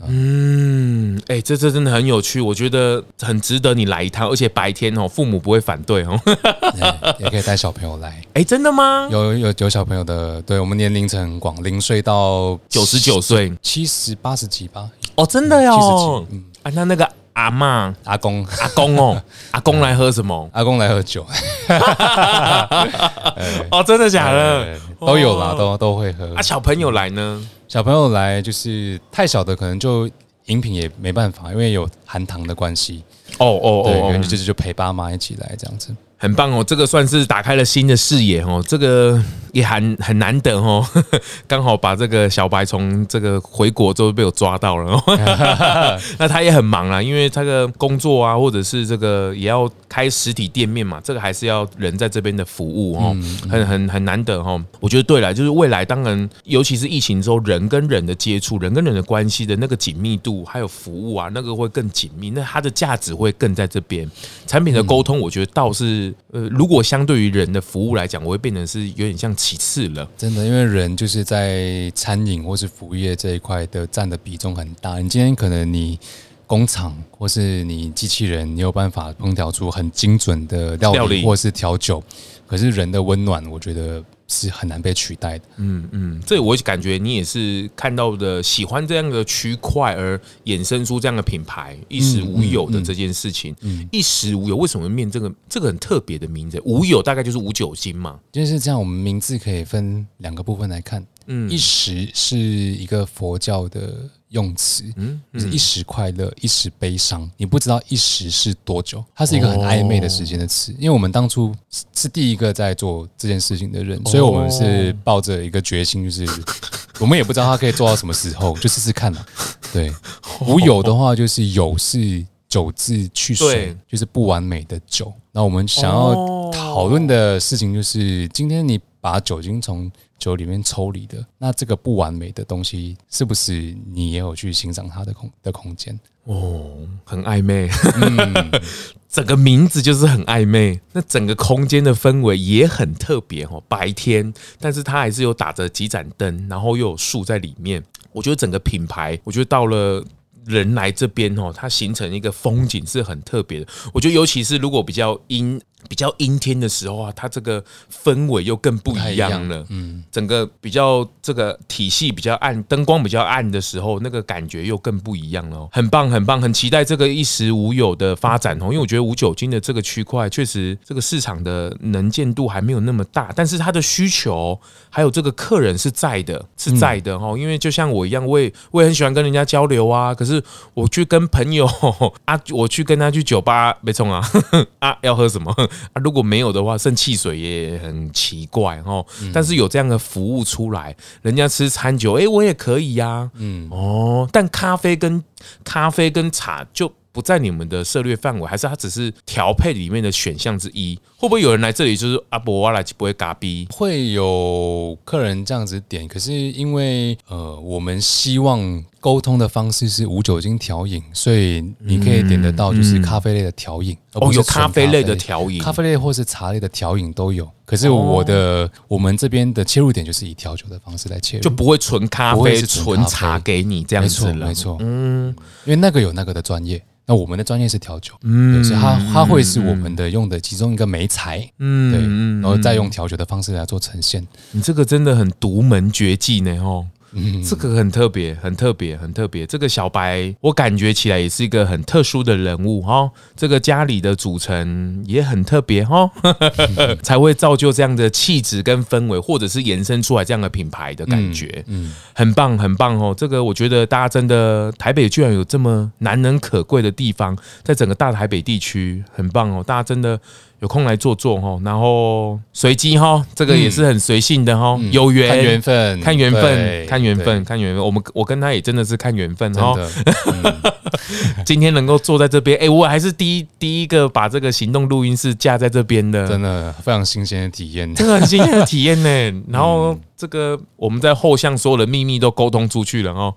A: 嗯，哎、欸，这这真的很有趣，我觉得很值得你来一趟，而且白天哦，父母不会反对哦，
C: 也可以带小朋友来。
A: 哎、欸，真的吗？
C: 有有有小朋友的，对我们年龄层很广，零岁到
A: 九十九岁、
C: 七十八十几吧。
A: 哦，真的哟。七十几。嗯，啊，那那个阿妈、
C: 阿公、
A: 阿公哦，阿公来喝什么？
C: 阿公来喝酒。
A: 哦，真的假的？
C: 都有啦，都都会喝。
A: 啊，小朋友来呢？
C: 小朋友来就是太小的，可能就饮品也没办法，因为有含糖的关系。哦哦哦，就是就陪爸妈一起来这样子。
A: 很棒哦，这个算是打开了新的视野哦，这个也很很难得哦，刚好把这个小白从这个回国之后被我抓到了哦，那他也很忙啊，因为他的工作啊，或者是这个也要开实体店面嘛，这个还是要人在这边的服务哦，很很很难得哦。我觉得对了，就是未来当然，尤其是疫情之后，人跟人的接触，人跟人的关系的那个紧密度，还有服务啊，那个会更紧密，那它的价值会更在这边。产品的沟通，我觉得倒是。呃，如果相对于人的服务来讲，我会变成是有点像其次了。
C: 真的，因为人就是在餐饮或是服务业这一块的占的比重很大。你今天可能你工厂或是你机器人，你有办法烹调出很精准的料理或是调酒，可是人的温暖，我觉得。是很难被取代的。
A: 嗯嗯，这我感觉你也是看到的，喜欢这样的区块而衍生出这样的品牌，一时无有的这件事情。嗯，一时无有，为什么面这个这个很特别的名字？无有大概就是无酒精嘛。
C: 就是这样，我们名字可以分两个部分来看。嗯，一时是一个佛教的。用词，嗯，就是一时快乐，一时悲伤，你不知道一时是多久，它是一个很暧昧的时间的词。因为我们当初是第一个在做这件事情的人，所以我们是抱着一个决心，就是 我们也不知道它可以做到什么时候，就试试看嘛。对，无有的话就是有是酒字去水，就是不完美的酒。那我们想要讨论的事情就是，今天你把酒精从酒里面抽离的，那这个不完美的东西，是不是你也有去欣赏它的空的空间？
A: 哦，很暧昧，嗯，整个名字就是很暧昧。那整个空间的氛围也很特别哦，白天，但是它还是有打着几盏灯，然后又有树在里面。我觉得整个品牌，我觉得到了。人来这边哦，它形成一个风景是很特别的。我觉得，尤其是如果比较阴比较阴天的时候啊，它这个氛围又更不一样了。嗯，整个比较这个体系比较暗，灯光比较暗的时候，那个感觉又更不一样了。很棒，很棒，很期待这个衣食无有的发展哦。因为我觉得无酒精的这个区块，确实这个市场的能见度还没有那么大，但是它的需求还有这个客人是在的，是在的哦。因为就像我一样，我也我也很喜欢跟人家交流啊。可是我去跟朋友 啊，我去跟他去酒吧，没冲啊 啊，要喝什么？啊，如果没有的话，剩汽水也很奇怪哦。但是有这样的服务出来，人家吃餐酒，哎，我也可以呀。嗯，哦，但咖啡跟咖啡跟茶就。不在你们的涉略范围，还是它只是调配里面的选项之一？会不会有人来这里就是阿伯瓦来不会嘎逼？
C: 会有客人这样子点，可是因为呃，我们希望沟通的方式是无酒精调饮，所以你可以点得到就是咖啡类的调饮、嗯嗯、哦，有咖啡类的调饮，
A: 咖
C: 啡类或是茶类的调饮都有。可是我的、哦、我们这边的切入点就是以调酒的方式来切入，
A: 就不会纯咖啡、纯茶给你这样子了。
C: 没错，嗯，因为那个有那个的专业。那我们的专业是调酒，嗯，所以它它会是我们的用的其中一个媒材，嗯，对，然后再用调酒的方式来做呈现。
A: 你这个真的很独门绝技呢，哦。嗯，这个很特别，很特别，很特别。这个小白，我感觉起来也是一个很特殊的人物哈。这个家里的组成也很特别哈，才会造就这样的气质跟氛围，或者是延伸出来这样的品牌的感觉。嗯，很棒，很棒哦。这个我觉得大家真的，台北居然有这么难能可贵的地方，在整个大台北地区，很棒哦。大家真的。有空来坐坐哈，然后随机哈，这个也是很随性的哈，有缘
C: 看缘分，
A: 看缘分，看缘分，看缘分。我们我跟他也真的是看缘分哈。今天能够坐在这边，哎，我还是第一第一个把这个行动录音室架在这边的，
C: 真的非常新鲜的体验，
A: 这个很新鲜的体验呢。然后这个我们在后巷所有的秘密都沟通出去了哦，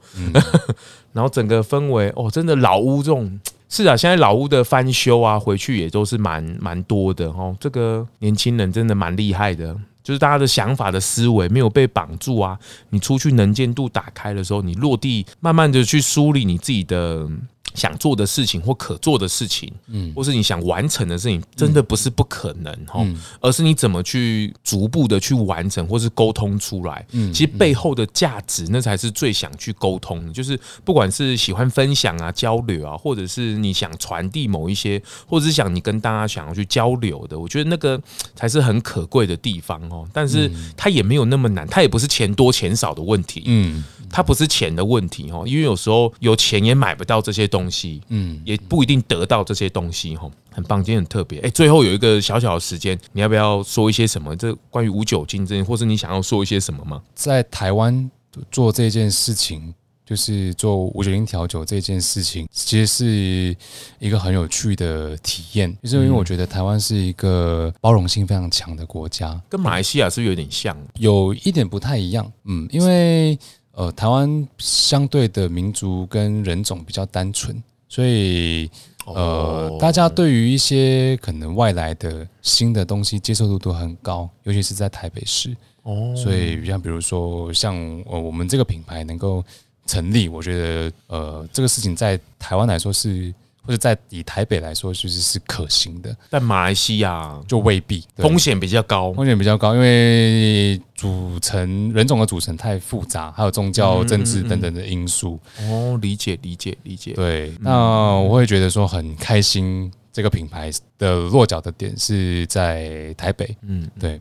A: 然后整个氛围哦，真的老屋这种。是啊，现在老屋的翻修啊，回去也都是蛮蛮多的哦。这个年轻人真的蛮厉害的，就是大家的想法的思维没有被绑住啊。你出去能见度打开的时候，你落地慢慢的去梳理你自己的。想做的事情或可做的事情，嗯，或是你想完成的事情，真的不是不可能哈，嗯，而是你怎么去逐步的去完成，或是沟通出来，嗯，其实背后的价值，那才是最想去沟通的。就是不管是喜欢分享啊、交流啊，或者是你想传递某一些，或者是想你跟大家想要去交流的，我觉得那个才是很可贵的地方哦。但是它也没有那么难，它也不是钱多钱少的问题，嗯。它不是钱的问题哦，因为有时候有钱也买不到这些东西，嗯，也不一定得到这些东西哈。很棒，今天很特别。哎，最后有一个小小的时间，你要不要说一些什么？这关于无酒精这，或是你想要说一些什么吗？
C: 在台湾做这件事情，就是做无酒精调酒这件事情，其实是一个很有趣的体验。就是因为我觉得台湾是一个包容性非常强的国家，
A: 跟马来西亚是不是有点像？
C: 有一点不太一样，嗯，因为。呃，台湾相对的民族跟人种比较单纯，所以呃，大家对于一些可能外来的新的东西接受度都很高，尤其是在台北市。哦，所以像比如说像呃我们这个品牌能够成立，我觉得呃这个事情在台湾来说是。或者在以台北来说，其实是可行的，
A: 但马来西亚
C: 就未必，
A: 风险比较高，
C: 风险比较高，因为组成人种的组成太复杂，还有宗教、政治等等的因素。
A: 哦，理解，理解，理解。
C: 对，那我会觉得说很开心，这个品牌的落脚的点是在台北。嗯，对。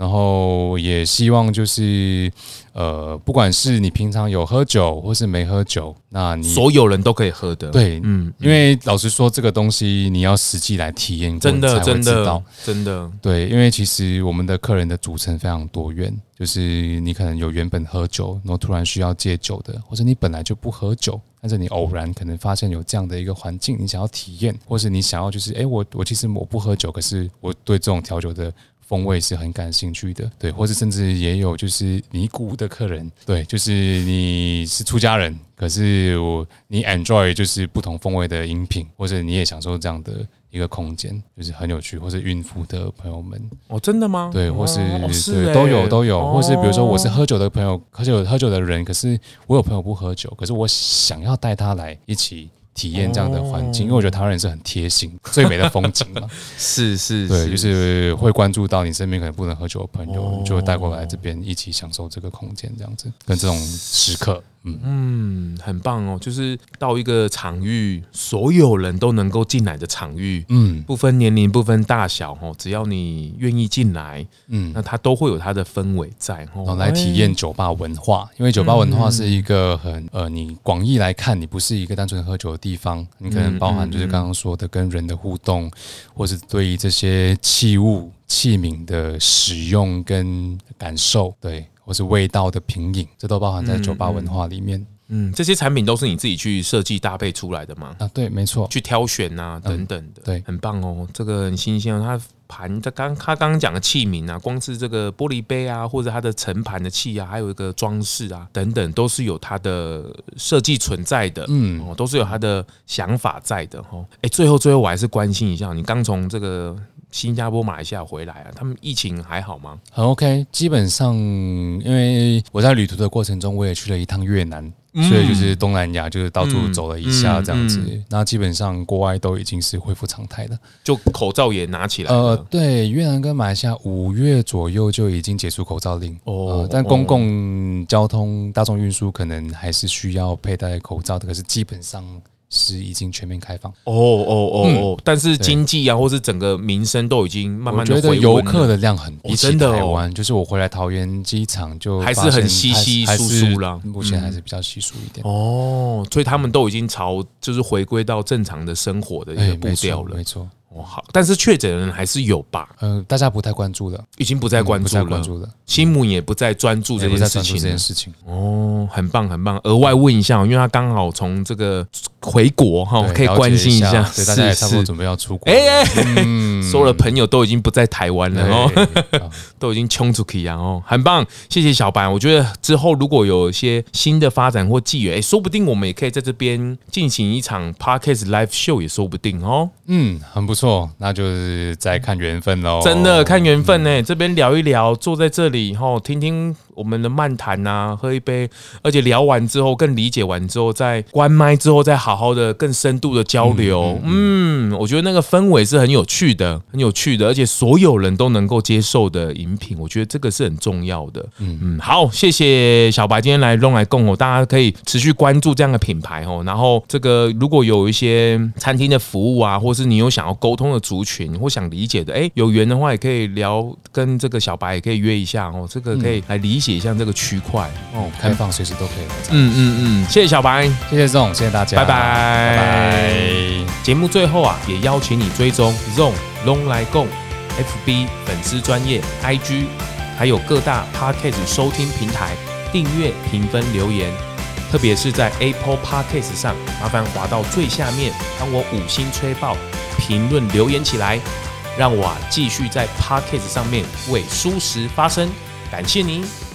C: 然后也希望就是，呃，不管是你平常有喝酒或是没喝酒，那你
A: 所有人都可以喝的。
C: 对，嗯，因为老实说，这个东西你要实际来体验过，真的，真的，
A: 真的，
C: 对，因为其实我们的客人的组成非常多元，就是你可能有原本喝酒，然后突然需要戒酒的，或者你本来就不喝酒，但是你偶然可能发现有这样的一个环境，你想要体验，或是你想要就是，哎，我我其实我不喝酒，可是我对这种调酒的。风味是很感兴趣的，对，或者甚至也有就是尼姑的客人，对，就是你是出家人，可是我你 enjoy 就是不同风味的饮品，或者你也享受这样的一个空间，就是很有趣，或是孕妇的朋友们，
A: 哦，真的吗？
C: 对，或是、对都有都有，或是比如说我是喝酒的朋友，喝酒喝酒的人，可是我有朋友不喝酒，可是我想要带他来一起。体验这样的环境，因为我觉得台湾人是很贴心，最美的风景嘛。
A: 是是，
C: 对，就是会关注到你身边可能不能喝酒的朋友，你就会带过来这边一起享受这个空间，这样子跟这种时刻。嗯
A: 嗯，很棒哦！就是到一个场域，所有人都能够进来的场域，嗯，不分年龄，不分大小哦，只要你愿意进来，嗯，那它都会有它的氛围在哦，
C: 然后来体验酒吧文化。因为酒吧文化是一个很呃，你广义来看，你不是一个单纯喝酒的地方，你可能包含就是刚刚说的跟人的互动，或是对于这些器物器皿的使用跟感受，对。或是味道的品饮，这都包含在酒吧文化里面。
A: 嗯，嗯，这些产品都是你自己去设计搭配出来的吗？
C: 啊，对，没错，
A: 去挑选啊，等等的，
C: 嗯、对，
A: 很棒哦，这个很新鲜哦。它盘，它刚他刚刚讲的器皿啊，光是这个玻璃杯啊，或者它的盛盘的器啊，还有一个装饰啊，等等，都是有它的设计存在的。嗯，哦，都是有它的想法在的。哦，哎，最后最后，我还是关心一下，你刚从这个。新加坡、马来西亚回来啊，他们疫情还好吗？
C: 很 OK，基本上因为我在旅途的过程中，我也去了一趟越南，嗯、所以就是东南亚，就是到处走了一下这样子。嗯嗯嗯、那基本上国外都已经是恢复常态了，
A: 就口罩也拿起来了。
C: 呃，对，越南跟马来西亚五月左右就已经解除口罩令哦、呃，但公共交通、大众运输可能还是需要佩戴口罩的，可是基本上。是已经全面开放。
A: 哦哦哦哦，但是经济啊，或是整个民生都已经慢慢的回。
C: 游客的量很多，真的台湾就是我回来桃园机场就
A: 还是很稀稀疏疏了，
C: 目前还是比较稀疏一点。
A: 哦，所以他们都已经朝就是回归到正常的生活的一个步调了，没错。但是确诊的人还是有吧？
C: 嗯，大家不太关注了，
A: 已经不再关注了，关注了。新姆也不再专注这件事情，
C: 这件事情。
A: 哦，很棒，很棒。额外问一下，因为他刚好从这个回国哈，可以关心一下，
C: 所以大家也差不多准备要出国。哎
A: 哎，所有的朋友都已经不在台湾了哦，都已经冲出去啊哦，很棒，谢谢小白。我觉得之后如果有一些新的发展或纪元，哎，说不定我们也可以在这边进行一场 Podcast Live Show，也说不定哦。
C: 嗯，很不错，那就是在看缘分喽。
A: 真的看缘分呢，这边聊一聊，坐在这里后听听我们的漫谈啊，喝一杯，而且聊完之后更理解完之后，再关麦之后再好好的更深度的交流。嗯，我觉得那个氛围是很有趣的，很有趣的，而且所有人都能够接受的饮品，我觉得这个是很重要的。嗯嗯，好，谢谢小白今天来弄来供哦，大家可以持续关注这样的品牌哦。然后这个如果有一些餐厅的服务啊，或是是你有想要沟通的族群，或想理解的，哎，有缘的话也可以聊，跟这个小白也可以约一下哦，这个可以来理解一下这个区块哦，
C: 开放随时都可以。
A: 嗯嗯嗯，谢谢小白，谢
C: 谢 Zong，谢谢大家，
A: 拜拜拜拜。节目最后啊，也邀请你追踪 Zong 拢来共 FB 粉丝专业 IG，还有各大 Podcast 收听平台订阅、评分、留言。特别是在 Apple Podcast 上，麻烦滑到最下面，帮我五星吹爆，评论留言起来，让我继续在 Podcast 上面为舒适发声。感谢您。